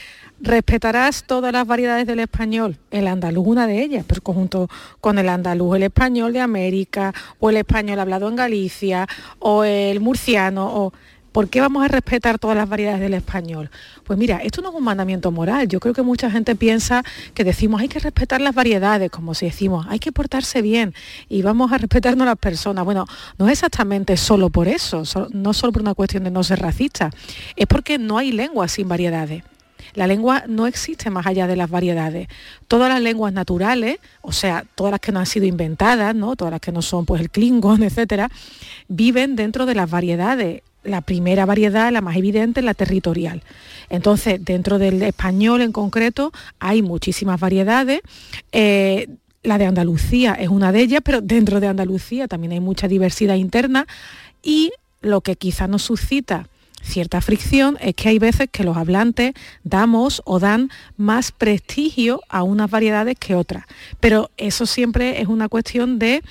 Respetarás todas las variedades del español, el andaluz una de ellas, pero conjunto con el andaluz, el español de América, o el español hablado en Galicia, o el murciano, o ¿Por qué vamos a respetar todas las variedades del español? Pues mira, esto no es un mandamiento moral. Yo creo que mucha gente piensa que decimos hay que respetar las variedades, como si decimos hay que portarse bien y vamos a respetarnos las personas. Bueno, no es exactamente solo por eso, no solo por una cuestión de no ser racista, es porque no hay lengua sin variedades. La lengua no existe más allá de las variedades. Todas las lenguas naturales, o sea, todas las que no han sido inventadas, ¿no? todas las que no son pues el klingon, <laughs> etcétera, viven dentro de las variedades. La primera variedad, la más evidente, es la territorial. Entonces, dentro del español en concreto hay muchísimas variedades. Eh, la de Andalucía es una de ellas, pero dentro de Andalucía también hay mucha diversidad interna y lo que quizá nos suscita cierta fricción es que hay veces que los hablantes damos o dan más prestigio a unas variedades que otras. Pero eso siempre es una cuestión de eh,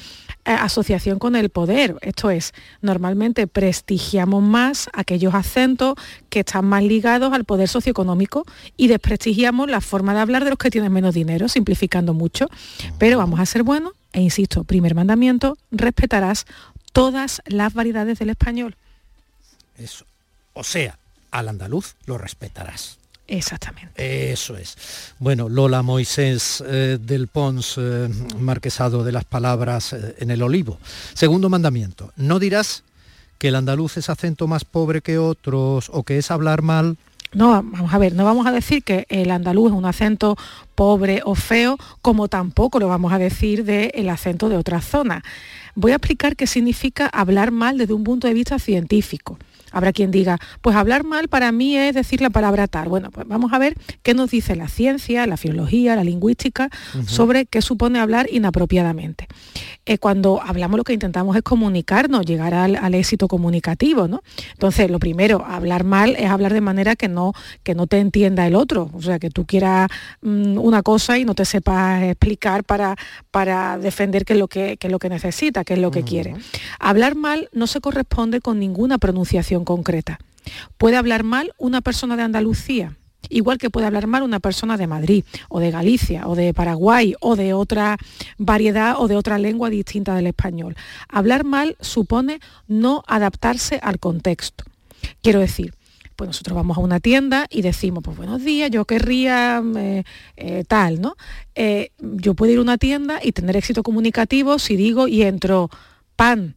asociación con el poder. Esto es, normalmente prestigiamos más aquellos acentos que están más ligados al poder socioeconómico y desprestigiamos la forma de hablar de los que tienen menos dinero, simplificando mucho. Pero vamos a ser buenos e insisto, primer mandamiento, respetarás todas las variedades del español. Eso. O sea, al andaluz lo respetarás. Exactamente. Eso es. Bueno, Lola Moisés eh, del Pons, eh, marquesado de las palabras eh, en el olivo. Segundo mandamiento, no dirás que el andaluz es acento más pobre que otros o que es hablar mal. No, vamos a ver, no vamos a decir que el andaluz es un acento pobre o feo, como tampoco lo vamos a decir del acento de otra zona. Voy a explicar qué significa hablar mal desde un punto de vista científico. Habrá quien diga, pues hablar mal para mí es decir la palabra tal. Bueno, pues vamos a ver qué nos dice la ciencia, la filología, la lingüística sobre qué supone hablar inapropiadamente. Eh, cuando hablamos lo que intentamos es comunicarnos, llegar al, éxito comunicativo, ¿no? Entonces, lo primero, hablar mal es hablar de manera que no, que no te entienda el otro, o sea, que tú quieras mm, una cosa y no te sepas explicar para, para defender qué es lo que, es lo que necesita, qué es lo que quiere. Hablar mal no se corresponde con ninguna pronunciación concreta. Puede hablar mal una persona de Andalucía, igual que puede hablar mal una persona de Madrid o de Galicia o de Paraguay o de otra variedad o de otra lengua distinta del español. Hablar mal supone no adaptarse al contexto. Quiero decir, pues nosotros vamos a una tienda y decimos, pues buenos días, yo querría eh, eh, tal, ¿no? Eh, yo puedo ir a una tienda y tener éxito comunicativo si digo y entro pan,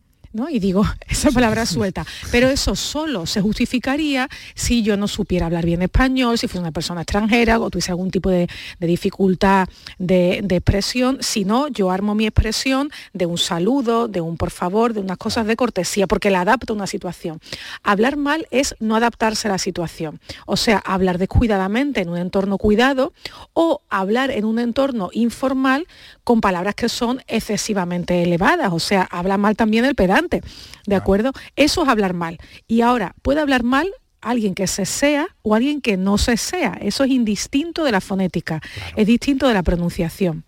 y digo <laughs> esa palabra suelta. Pero eso solo se justificaría si yo no supiera hablar bien español, si fuera una persona extranjera o tuviese algún tipo de, dificultad de, expresión. Si no, yo armo mi expresión de un saludo, de un por favor, de unas cosas de cortesía, porque la adapto a una situación. Hablar mal es no adaptarse a la situación. O sea, hablar descuidadamente en un entorno cuidado o hablar en un entorno informal con palabras que son excesivamente elevadas. O sea, habla mal también el pedante ¿de acuerdo? Eso es hablar mal. Y ahora, puede hablar mal alguien que se sea o alguien que no se sea. Eso es indistinto de la fonética, es distinto de la pronunciación.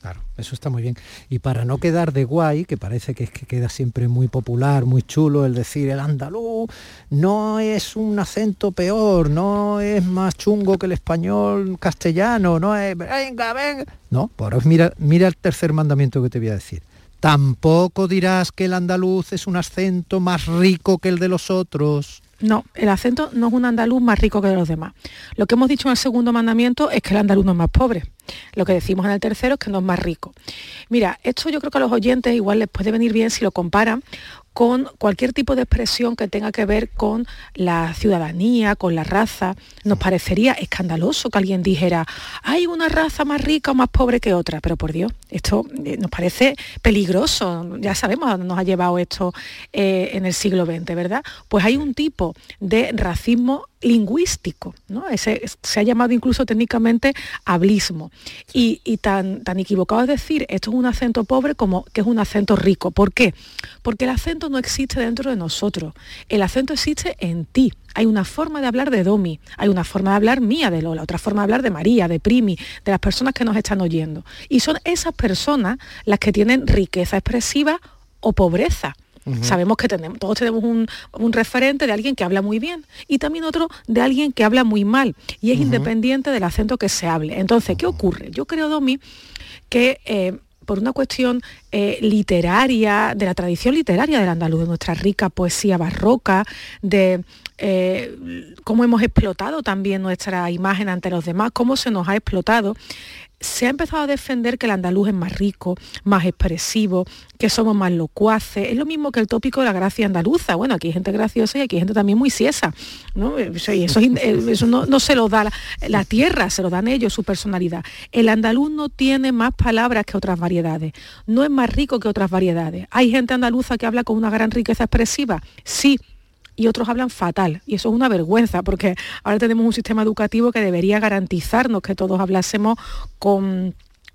Claro, eso está muy bien. Y para no quedar de guay, que parece que, es que queda siempre muy popular, muy chulo el decir el andaluz, no es un acento peor, no es más chungo que el español castellano, no es... Venga, venga. No, pues mira, mira el tercer mandamiento que te voy a decir. Tampoco dirás que el andaluz es un acento más rico que el de los otros. No, el acento no es un andaluz más rico que los demás. Lo que hemos dicho en el segundo mandamiento es que el andaluz no es más pobre. Lo que decimos en el tercero es que no es más rico. Mira, esto yo creo que a los oyentes igual les puede venir bien si lo comparan con cualquier tipo de expresión que tenga que ver con la ciudadanía, con la raza. Nos parecería escandaloso que alguien dijera, hay una raza más rica o más pobre que otra, pero por Dios, esto eh, nos parece peligroso. Ya sabemos a dónde nos ha llevado esto eh, en el siglo XX, ¿verdad? Pues hay un tipo de racismo lingüístico, ¿no? Ese, se ha llamado incluso técnicamente hablismo. Y, tan, tan equivocado es decir, esto es un acento pobre como que es un acento rico. ¿Por qué? Porque el acento no existe dentro de nosotros. El acento existe en ti. Hay una forma de hablar de Domi, hay una forma de hablar mía de Lola, otra forma de hablar de María, de Primi, de las personas que nos están oyendo. Y son esas personas las que tienen riqueza expresiva o pobreza. Sabemos que tenemos, todos tenemos un, referente de alguien que habla muy bien y también otro de alguien que habla muy mal y es independiente del acento que se hable. Entonces, ¿qué ocurre? Yo creo, Domi, que... Eh, por una cuestión eh, literaria, de la tradición literaria del andaluz, de nuestra rica poesía barroca, de eh, cómo hemos explotado también nuestra imagen ante los demás, cómo se nos ha explotado, se ha empezado a defender que el andaluz es más rico, más expresivo, que somos más locuaces. Es lo mismo que el tópico de la gracia andaluza. Bueno, aquí hay gente graciosa y aquí hay gente también muy siesa. ¿no? Eso, eso, no, se lo da la, tierra, se lo dan ellos, su personalidad. El andaluz no tiene más palabras que otras variedades. No es más rico que otras variedades. Hay gente andaluza que habla con una gran riqueza expresiva. Sí, y otros hablan fatal. Y eso es una vergüenza, porque ahora tenemos un sistema educativo que debería garantizarnos que todos hablásemos con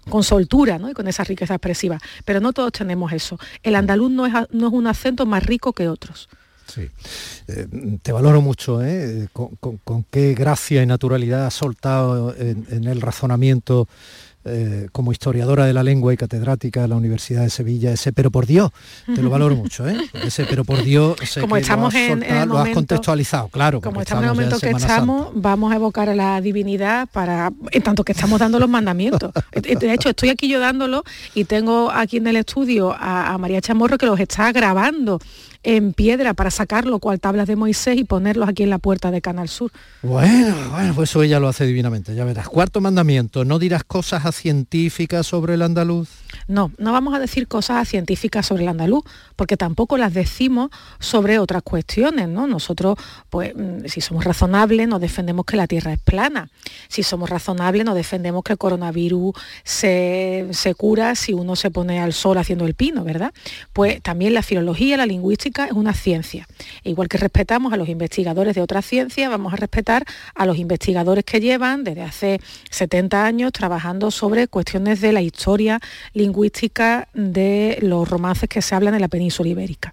con soltura ¿no? y con esa riqueza expresiva. Pero no todos tenemos eso. El andaluz no es, no es un acento más rico que otros. Sí, eh, te valoro mucho, ¿eh? Con, qué gracia y naturalidad has soltado en el razonamiento eh, como historiadora de la lengua y catedrática de la Universidad de Sevilla, ese pero por Dios, te lo valoro mucho, ¿eh? <laughs> ese pero por Dios, como estamos lo, has en, el lo has contextualizado, claro. Como estamos en el momento que estamos, vamos a evocar a la divinidad para, en tanto que estamos dando los mandamientos. <laughs> De hecho, estoy aquí yo dándolo y tengo aquí en el estudio a, a María Chamorro que los está grabando en piedra para sacarlo cual tablas de Moisés y ponerlos aquí en la puerta de Canal Sur. Bueno, bueno, pues eso ella lo hace divinamente, ya verás. Cuarto mandamiento, no dirás cosas a científicas sobre el andaluz. No, no vamos a decir cosas científicas sobre el andaluz, porque tampoco las decimos sobre otras cuestiones, ¿no? Nosotros, pues, mm, si somos razonables, nos defendemos que la Tierra es plana. Si somos razonables, nos defendemos que el coronavirus se, se cura si uno se pone al sol haciendo el pino, ¿verdad? Pues también la filología, la lingüística es una ciencia. E igual que respetamos a los investigadores de otras ciencias, vamos a respetar a los investigadores que llevan desde hace 70 años trabajando sobre cuestiones de la historia lingüística de los romances que se hablan en la península ibérica.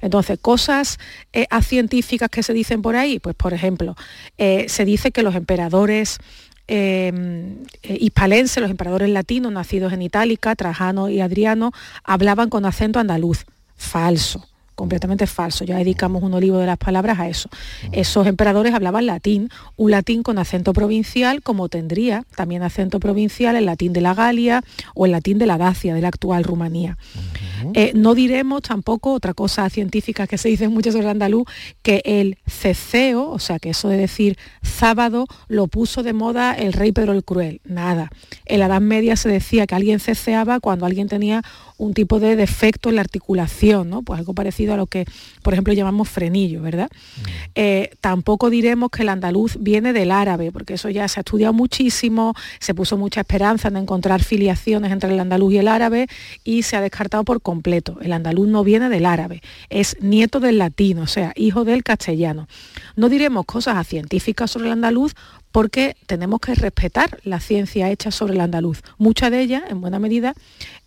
Entonces, cosas eh, científicas que se dicen por ahí, pues por ejemplo, eh, se dice que los emperadores em, eh, hispalenses, los emperadores latinos nacidos en Itálica, Trajano y Adriano, hablaban con acento andaluz. Falso completamente falso. Ya dedicamos un olivo de las palabras a eso. Esos emperadores hablaban latín, un latín con acento provincial, como tendría también acento provincial el latín de la Galia o el latín de la Dacia, de la actual Rumanía. Eh, no diremos tampoco otra cosa científica que se dice mucho sobre el andaluz, que el ceceo, o sea que eso de decir sábado, lo puso de moda el rey Pedro el Cruel. Nada. En la Edad Media se decía que alguien ceceaba cuando alguien tenía un tipo de defecto en la articulación, ¿no? Pues algo parecido a lo que, por ejemplo, llamamos frenillo, ¿verdad? Mm. Eh, tampoco diremos que el andaluz viene del árabe, porque eso ya se ha estudiado muchísimo, se puso mucha esperanza en encontrar filiaciones entre el andaluz y el árabe y se ha descartado por completo. El andaluz no viene del árabe, es nieto del latino, o sea, hijo del castellano. No diremos cosas científicas sobre el andaluz porque tenemos que respetar la ciencia hecha sobre el andaluz, mucha de ella, en buena medida,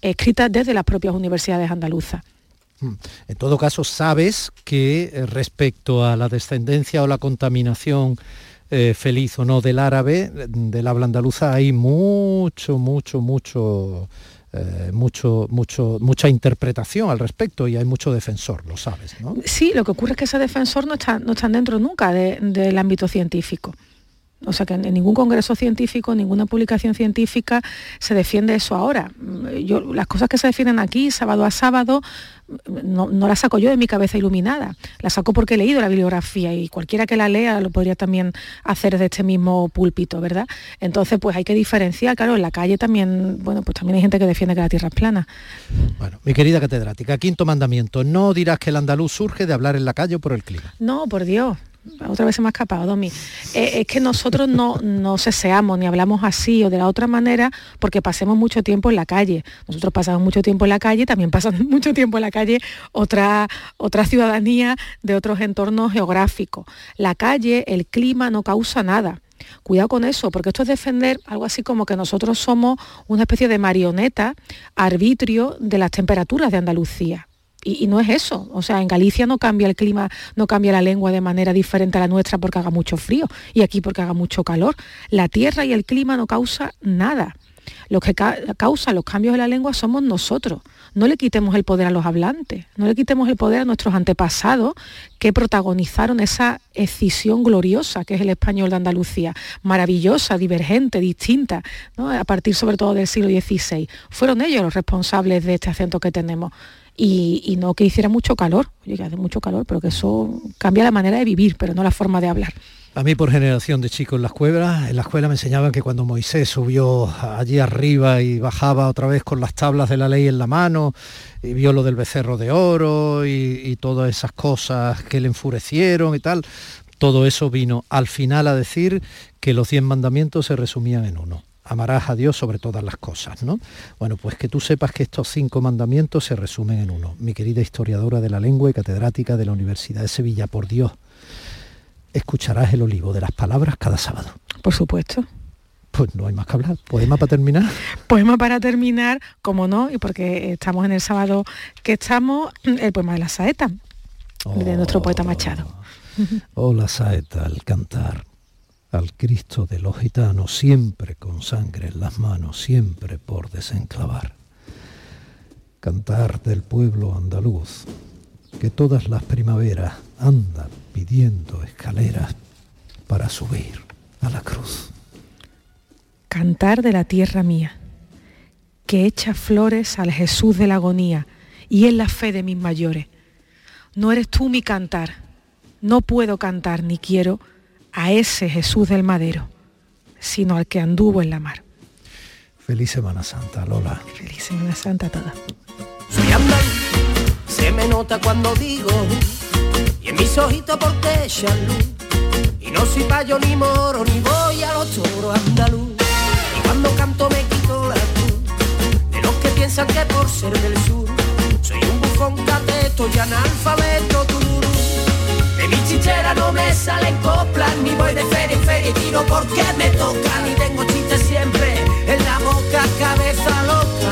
escrita desde las propias universidades andaluzas. Hmm. En todo caso, sabes que eh, respecto a la descendencia o la contaminación eh, feliz o no del árabe, del habla andaluza, hay mucho, mucho, mucho, eh, mucho, mucho, mucha interpretación al respecto y hay mucho defensor, lo sabes, ¿no? Sí, lo que ocurre es que ese defensor no está, no está dentro nunca del ámbito científico. O sea que en ningún congreso científico, en ninguna publicación científica se defiende eso ahora. Yo, las cosas que se defienden aquí, sábado a sábado, no, las saco yo de mi cabeza iluminada. Las saco porque he leído la bibliografía y cualquiera que la lea lo podría también hacer de este mismo púlpito, ¿verdad? Entonces, pues hay que diferenciar, claro, en la calle también, bueno, pues también hay gente que defiende que la tierra es plana. Bueno, mi querida catedrática, quinto mandamiento, no dirás que el andaluz surge de hablar en la calle por el clima. No, por Dios, otra vez se me ha escapado, Domi, eh, es que nosotros no, no ceseamos ni hablamos así o de la otra manera porque pasemos mucho tiempo en la calle. Nosotros pasamos mucho tiempo en la calle, también pasan <laughs> mucho tiempo en la calle otra, otra ciudadanía de otros entornos geográficos. La calle, el clima no causa nada. Cuidado con eso, porque esto es defender algo así como que nosotros somos una especie de marioneta, arbitrio de las temperaturas de Andalucía. Y, no es eso. O sea, en Galicia no cambia el clima, no cambia la lengua de manera diferente a la nuestra porque haga mucho frío y aquí porque haga mucho calor. La tierra y el clima no causa nada. Lo que causa los cambios de la lengua somos nosotros. No le quitemos el poder a los hablantes, no le quitemos el poder a nuestros antepasados que protagonizaron esa escisión gloriosa que es el español de Andalucía, maravillosa, divergente, distinta, a partir sobre todo del siglo XVI. Fueron ellos los responsables de este acento que tenemos y, no que hiciera mucho calor, oye, que hace mucho calor, pero que eso cambia la manera de vivir, pero no la forma de hablar. A mí por generación de chicos en la escuela, en la escuela me enseñaban que cuando Moisés subió allí arriba y bajaba otra vez con las tablas de la ley en la mano, y vio lo del becerro de oro y, y todas esas cosas que le enfurecieron y tal, todo eso vino al final a decir que los cien mandamientos se resumían en uno amarás a Dios sobre todas las cosas, ¿no? Bueno, pues que tú sepas que estos cinco mandamientos se resumen en uno. Mi querida historiadora de la lengua y catedrática de la Universidad de Sevilla, por Dios, escucharás el olivo de las palabras cada sábado. Por supuesto. Pues no hay más que hablar. ¿Poema para terminar? <laughs> Poema para terminar, como no, y porque estamos en el sábado que estamos, el poema de la saeta, de nuestro poeta Machado. <laughs> Oh, la saeta al cantar, al Cristo de los gitanos, siempre con sangre en las manos, siempre por desenclavar. Cantar del pueblo andaluz, que todas las primaveras anda pidiendo escaleras para subir a la cruz. Cantar de la tierra mía, que echa flores al Jesús de la agonía y en la fe de mis mayores. No eres tú mi cantar, no puedo cantar ni quiero a ese Jesús del madero, sino al que anduvo en la mar. Feliz Semana Santa, Lola. Feliz Semana Santa a todas. Soy se me nota cuando digo, y en mis ojitos porque echan luz. Y no soy payo ni moro, ni voy a los toros andaluz. Y cuando canto me quito la cruz, de los que piensan que por ser del sur, soy un bufón cateto y analfabeto duro. Chichera no me salen coplas, ni voy de feria en feria y tiro porque me toca, ni tengo chistes siempre en la boca, cabeza loca,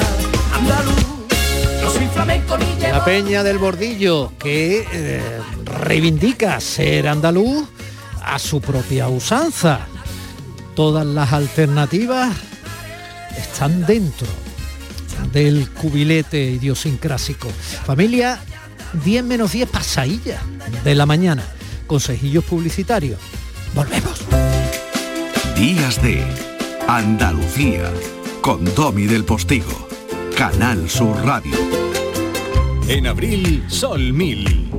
andaluz. La Peña del Bordillo, que eh, reivindica ser andaluz a su propia usanza. Todas las alternativas están dentro del cubilete idiosincrásico. Familia 10 menos 10 pasadilla de la mañana. Consejillos publicitarios. Volvemos. Días de Andalucía con Domi del Postigo. Canal Sur Radio. En abril, Sol 1000.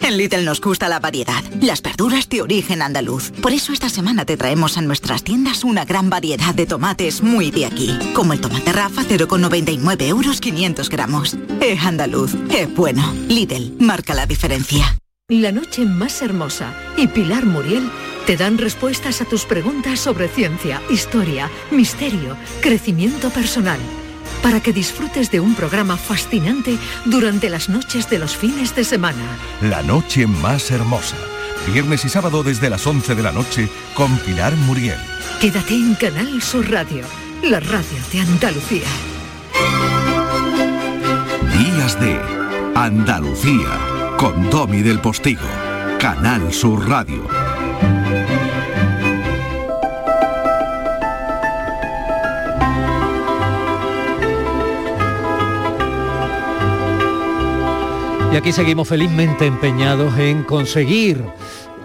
En Lidl nos gusta la variedad, las verduras de origen andaluz. Por eso esta semana te traemos a nuestras tiendas una gran variedad de tomates muy de aquí, como el tomate Rafa 0,99 euros 500 gramos. Es andaluz, es bueno. Lidl, marca la diferencia. La noche más hermosa y Pilar Muriel te dan respuestas a tus preguntas sobre ciencia, historia, misterio, crecimiento personal para que disfrutes de un programa fascinante durante las noches de los fines de semana. La noche más hermosa. Viernes y sábado desde las 11 de la noche con Pilar Muriel. Quédate en Canal Sur Radio, la radio de Andalucía. Días de Andalucía con Domi del Postigo. Canal Sur Radio. Y aquí seguimos felizmente empeñados en conseguir.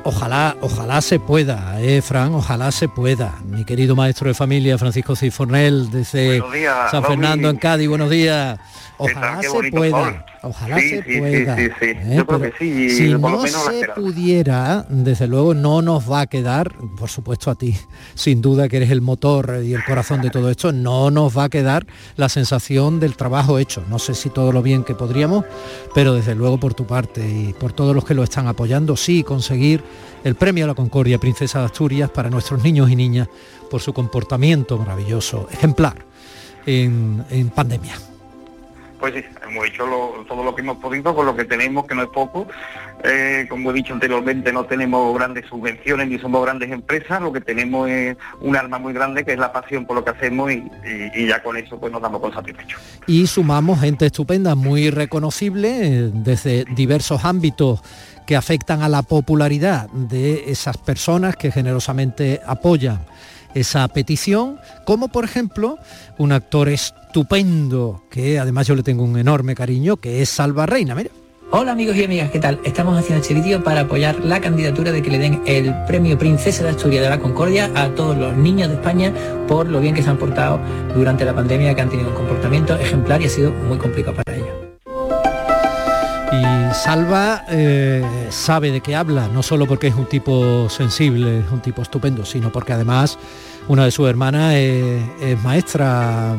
Ojalá, ojalá se pueda, eh, Fran, ojalá se pueda. Mi querido maestro de familia, Francisco Cifornel, desde San Fernando en Cádiz, buenos días. Ojalá se pueda, ojalá se pueda. Sí, sí, ¿eh? Yo creo que sí. Si no se pudiera, desde luego no nos va a quedar, por supuesto a ti, sin duda que eres el motor y el corazón de todo esto, no nos va a quedar la sensación del trabajo hecho. No sé si todo lo bien que podríamos, pero desde luego por tu parte y por todos los que lo están apoyando, sí, conseguir el premio a la Concordia Princesa de Asturias para nuestros niños y niñas por su comportamiento maravilloso, ejemplar en, en pandemia. Pues sí, hemos hecho todo lo que hemos podido con lo que tenemos, que no es poco. Eh, como he dicho anteriormente, no tenemos grandes subvenciones ni somos grandes empresas, lo que tenemos es un alma muy grande que es la pasión por lo que hacemos y, ya con eso pues nos damos con satisfecho. Y sumamos gente estupenda, muy reconocible eh, desde diversos ámbitos que afectan a la popularidad de esas personas que generosamente apoyan esa petición, como por ejemplo un actor estupendo, que además yo le tengo un enorme cariño, que es Salva Reina. Mira. Hola amigos y amigas, ¿qué tal? Estamos haciendo este vídeo para apoyar la candidatura de que le den el premio Princesa de Asturias de la Concordia a todos los niños de España por lo bien que se han portado durante la pandemia, que han tenido un comportamiento ejemplar y ha sido muy complicado para ellos. Salva eh, sabe de qué habla, no solo porque es un tipo sensible, es un tipo estupendo, sino porque además una de sus hermanas es, es maestra,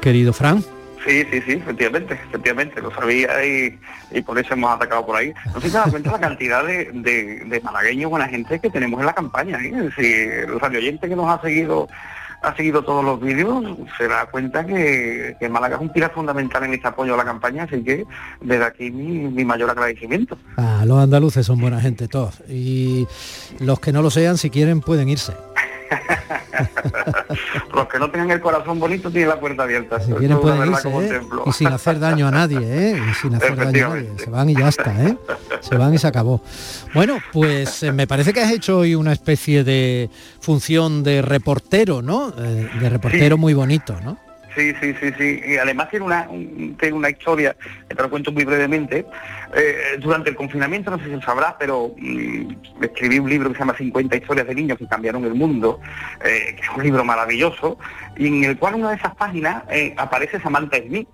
querido Fran. Sí, sí, sí, efectivamente, efectivamente, lo sabía y, por eso hemos atacado por ahí. No si se da cuenta la cantidad de, de, de malagueños, buena gente que tenemos en la campaña. ¿eh? Es decir, el radio oyente que nos ha seguido ha seguido todos los vídeos, se da cuenta que, que Málaga es un pilar fundamental en este apoyo a la campaña, así que desde aquí mi, mayor agradecimiento. Ah, los andaluces son buena gente todos. Y los que no lo sean, si quieren, pueden irse. <laughs> Los que no tengan el corazón bonito tienen la puerta abierta. Si quieren pueden irse, ¿eh? Y sin hacer daño a nadie, ¿eh? Y sin hacer daño a nadie. Se van y ya está, ¿eh? Se van y se acabó. Bueno, pues eh, me parece que has hecho hoy una especie de función de reportero, ¿no? Eh, de reportero Sí. muy bonito, ¿no? Sí, sí, sí, sí. Y además tiene una, historia, te lo cuento muy brevemente. Eh, durante el confinamiento, no sé si sabrás, pero mm, escribí un libro que se llama 50 historias de niños que cambiaron el mundo, eh, que es un libro maravilloso, y en el cual una de esas páginas eh, aparece Samantha Smith.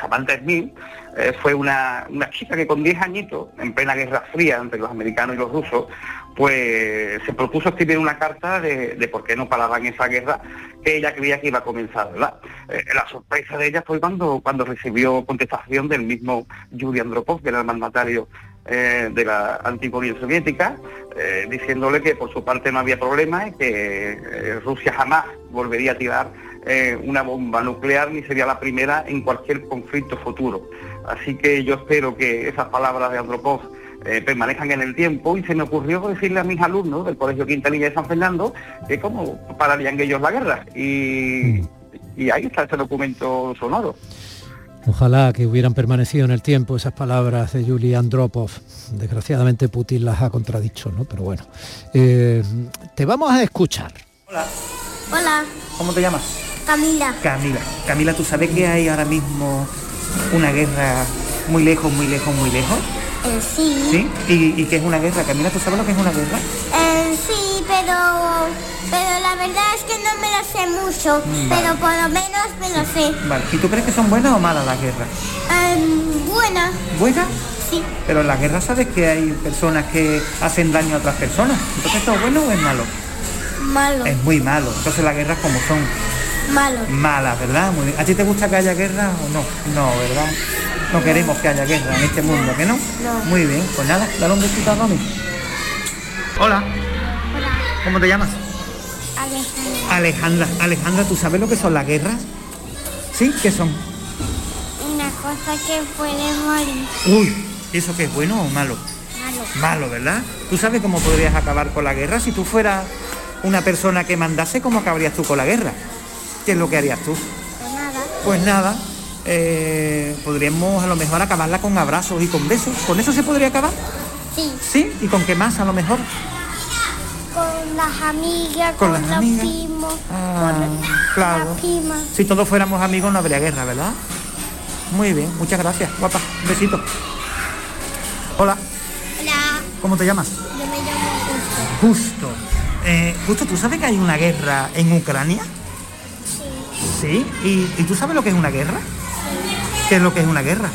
Samantha Smith fue una, una chica que con 10 añitos, en plena Guerra Fría entre los americanos y los rusos, pues se propuso escribir una carta de, por qué no paraban esa guerra que ella creía que iba a comenzar, ¿verdad? Eh, la sorpresa de ella fue cuando, cuando recibió contestación del mismo Yuri Andropov, que era el mandatario eh, de la antigua Unión Soviética, eh, diciéndole que por su parte no había problema y que Rusia jamás volvería a tirar una bomba nuclear ni sería la primera en cualquier conflicto futuro. Así que yo espero que esas palabras de Andropov eh, permanezcan en el tiempo y se me ocurrió decirle a mis alumnos del Colegio Quintanilla de San Fernando que cómo pararían ellos la guerra. Y, y ahí está ese documento sonoro. Ojalá que hubieran permanecido en el tiempo esas palabras de Yuli Andropov. Desgraciadamente Putin las ha contradicho, ¿no? Pero bueno. Eh, te vamos a escuchar. Hola, ¿Cómo te llamas? Camila. Camila. Camila, ¿tú sabes que hay ahora mismo una guerra muy lejos, muy lejos, muy lejos? Eh, sí. ¿Sí? ¿Y, y qué es una guerra? Camila, ¿tú sabes lo que es una guerra? Eh, sí, pero, pero la verdad es que no me lo sé mucho, Mm, pero por lo menos me lo sé. Vale. ¿Y tú crees que son buenas o malas las guerras? Em, buena. ¿Buenas? Sí. Pero en las guerras sabes que hay personas que hacen daño a otras personas. Entonces, ¿esto es bueno o es malo? Malo. Es muy malo. Entonces las guerras como son Malo. malas, ¿verdad? Muy bien. ¿A ti te gusta que haya guerra o no? No, ¿verdad? No queremos que haya guerra en este mundo, ¿que no? No. Muy bien, pues nada, dale un besito a Romy. Hola. ¿Cómo te llamas? Alejandra. Alejandra. Alejandra, ¿tú sabes lo que son las guerras? ¿Sí? ¿Qué son? Una cosa que puede morir. Uy, ¿eso qué es bueno o malo? Malo. Malo, ¿verdad? ¿Tú sabes cómo podrías acabar con la guerra? Si tú fueras una persona que mandase, ¿cómo acabarías tú con la guerra? ¿Qué es lo que harías tú? Pues nada. Pues nada, eh, podríamos a lo mejor acabarla con abrazos y con besos. ¿Con eso se podría acabar? Sí. ¿Sí? ¿Y con qué más a lo mejor? Con las amigas, Con con, las los amigas. primos, Ah, con claro. las primas. Si todos fuéramos amigos no habría guerra, ¿verdad? Muy bien, muchas gracias, guapa. Un besito. Hola, Hola, ¿cómo te llamas? yo me llamo Justo. Justo. Eh, Justo, ¿tú sabes que hay una guerra en Ucrania? Sí. ¿Y, y tú sabes lo que es una guerra? ¿Qué es lo que es una guerra?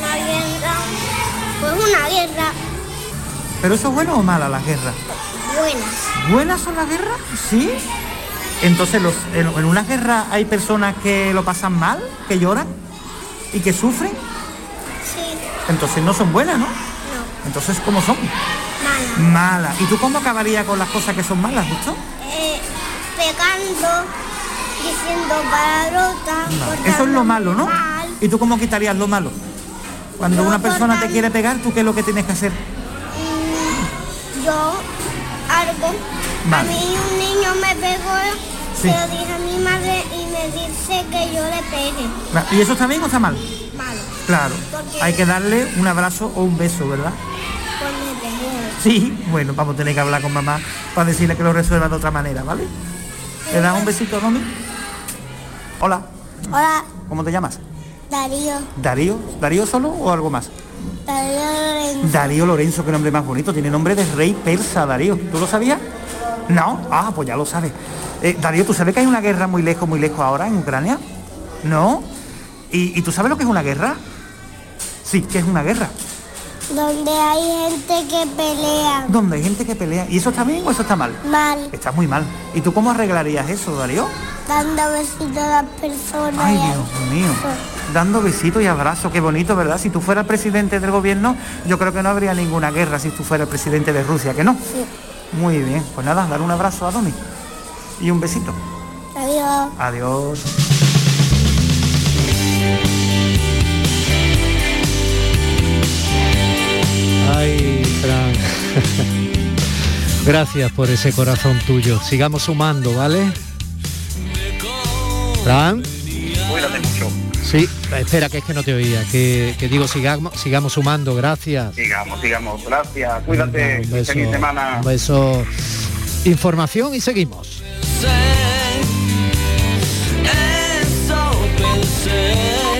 Una guerra. Pues una guerra ¿Pero eso es bueno o mala las guerras? buena. ¿Buenas son las guerras? Sí. Entonces, los, en, en una guerra hay personas que lo pasan mal, que lloran y que sufren. Sí. Entonces no son buenas, ¿no? No. Entonces, ¿cómo son? Mala. Malas. ¿Y tú cómo acabarías con las cosas que son malas, justo? Eh, pegando, diciendo palabrotas. Eso es lo malo, ¿no? mal. ¿Y tú cómo quitarías lo malo? Cuando Yo una persona te quiere pegar, ¿tú qué es lo que tienes que hacer? Yo algo. Vale. A mí un niño me pegó, Sí. se lo dije a mi madre y me dice que yo le pegue. ¿Y eso está bien o está mal? Malo. Claro. Porque- Hay que darle un abrazo o un beso, ¿verdad? Sí. Bueno, vamos a tener que hablar con mamá para decirle que lo resuelva de otra manera, ¿vale? ¿Le das un besito a Domi? Hola, Hola, ¿cómo te llamas? Darío. ¿Darío? ¿Darío solo o algo más? Darío Lorenzo. Darío Lorenzo, qué nombre más bonito. Tiene nombre de rey persa, Darío. ¿Tú lo sabías? No. Ah, pues ya lo sabes. Eh, Darío, ¿tú sabes que hay una guerra muy lejos, muy lejos ahora en Ucrania? ¿No? ¿Y, y tú sabes lo que es una guerra? Sí, que es una guerra. Donde hay gente que pelea. Donde hay gente que pelea. ¿Y eso está bien o eso está mal? Mal. Está muy mal. ¿Y tú cómo arreglarías eso, Darío? Dando besitos a las personas. Ay, y a- Dios mío. Dando besitos y abrazos, qué bonito, ¿verdad? Si tú fueras presidente del gobierno, yo creo que no habría ninguna guerra si tú fueras presidente de Rusia, ¿que no? Muy bien, pues nada, dar un abrazo a Domi. Y un besito. Adiós. Adiós. Ay, Fran. <laughs> Gracias por ese corazón tuyo. Sigamos sumando, ¿vale? Fran. Cuídate mucho. Sí, espera, que es que no te oía. Que, que digo, sigamos, sigamos sumando, gracias. Sigamos, sigamos. Gracias. Cuídate. Un beso, Feliz semana. un beso. Información y seguimos. Eso pensé.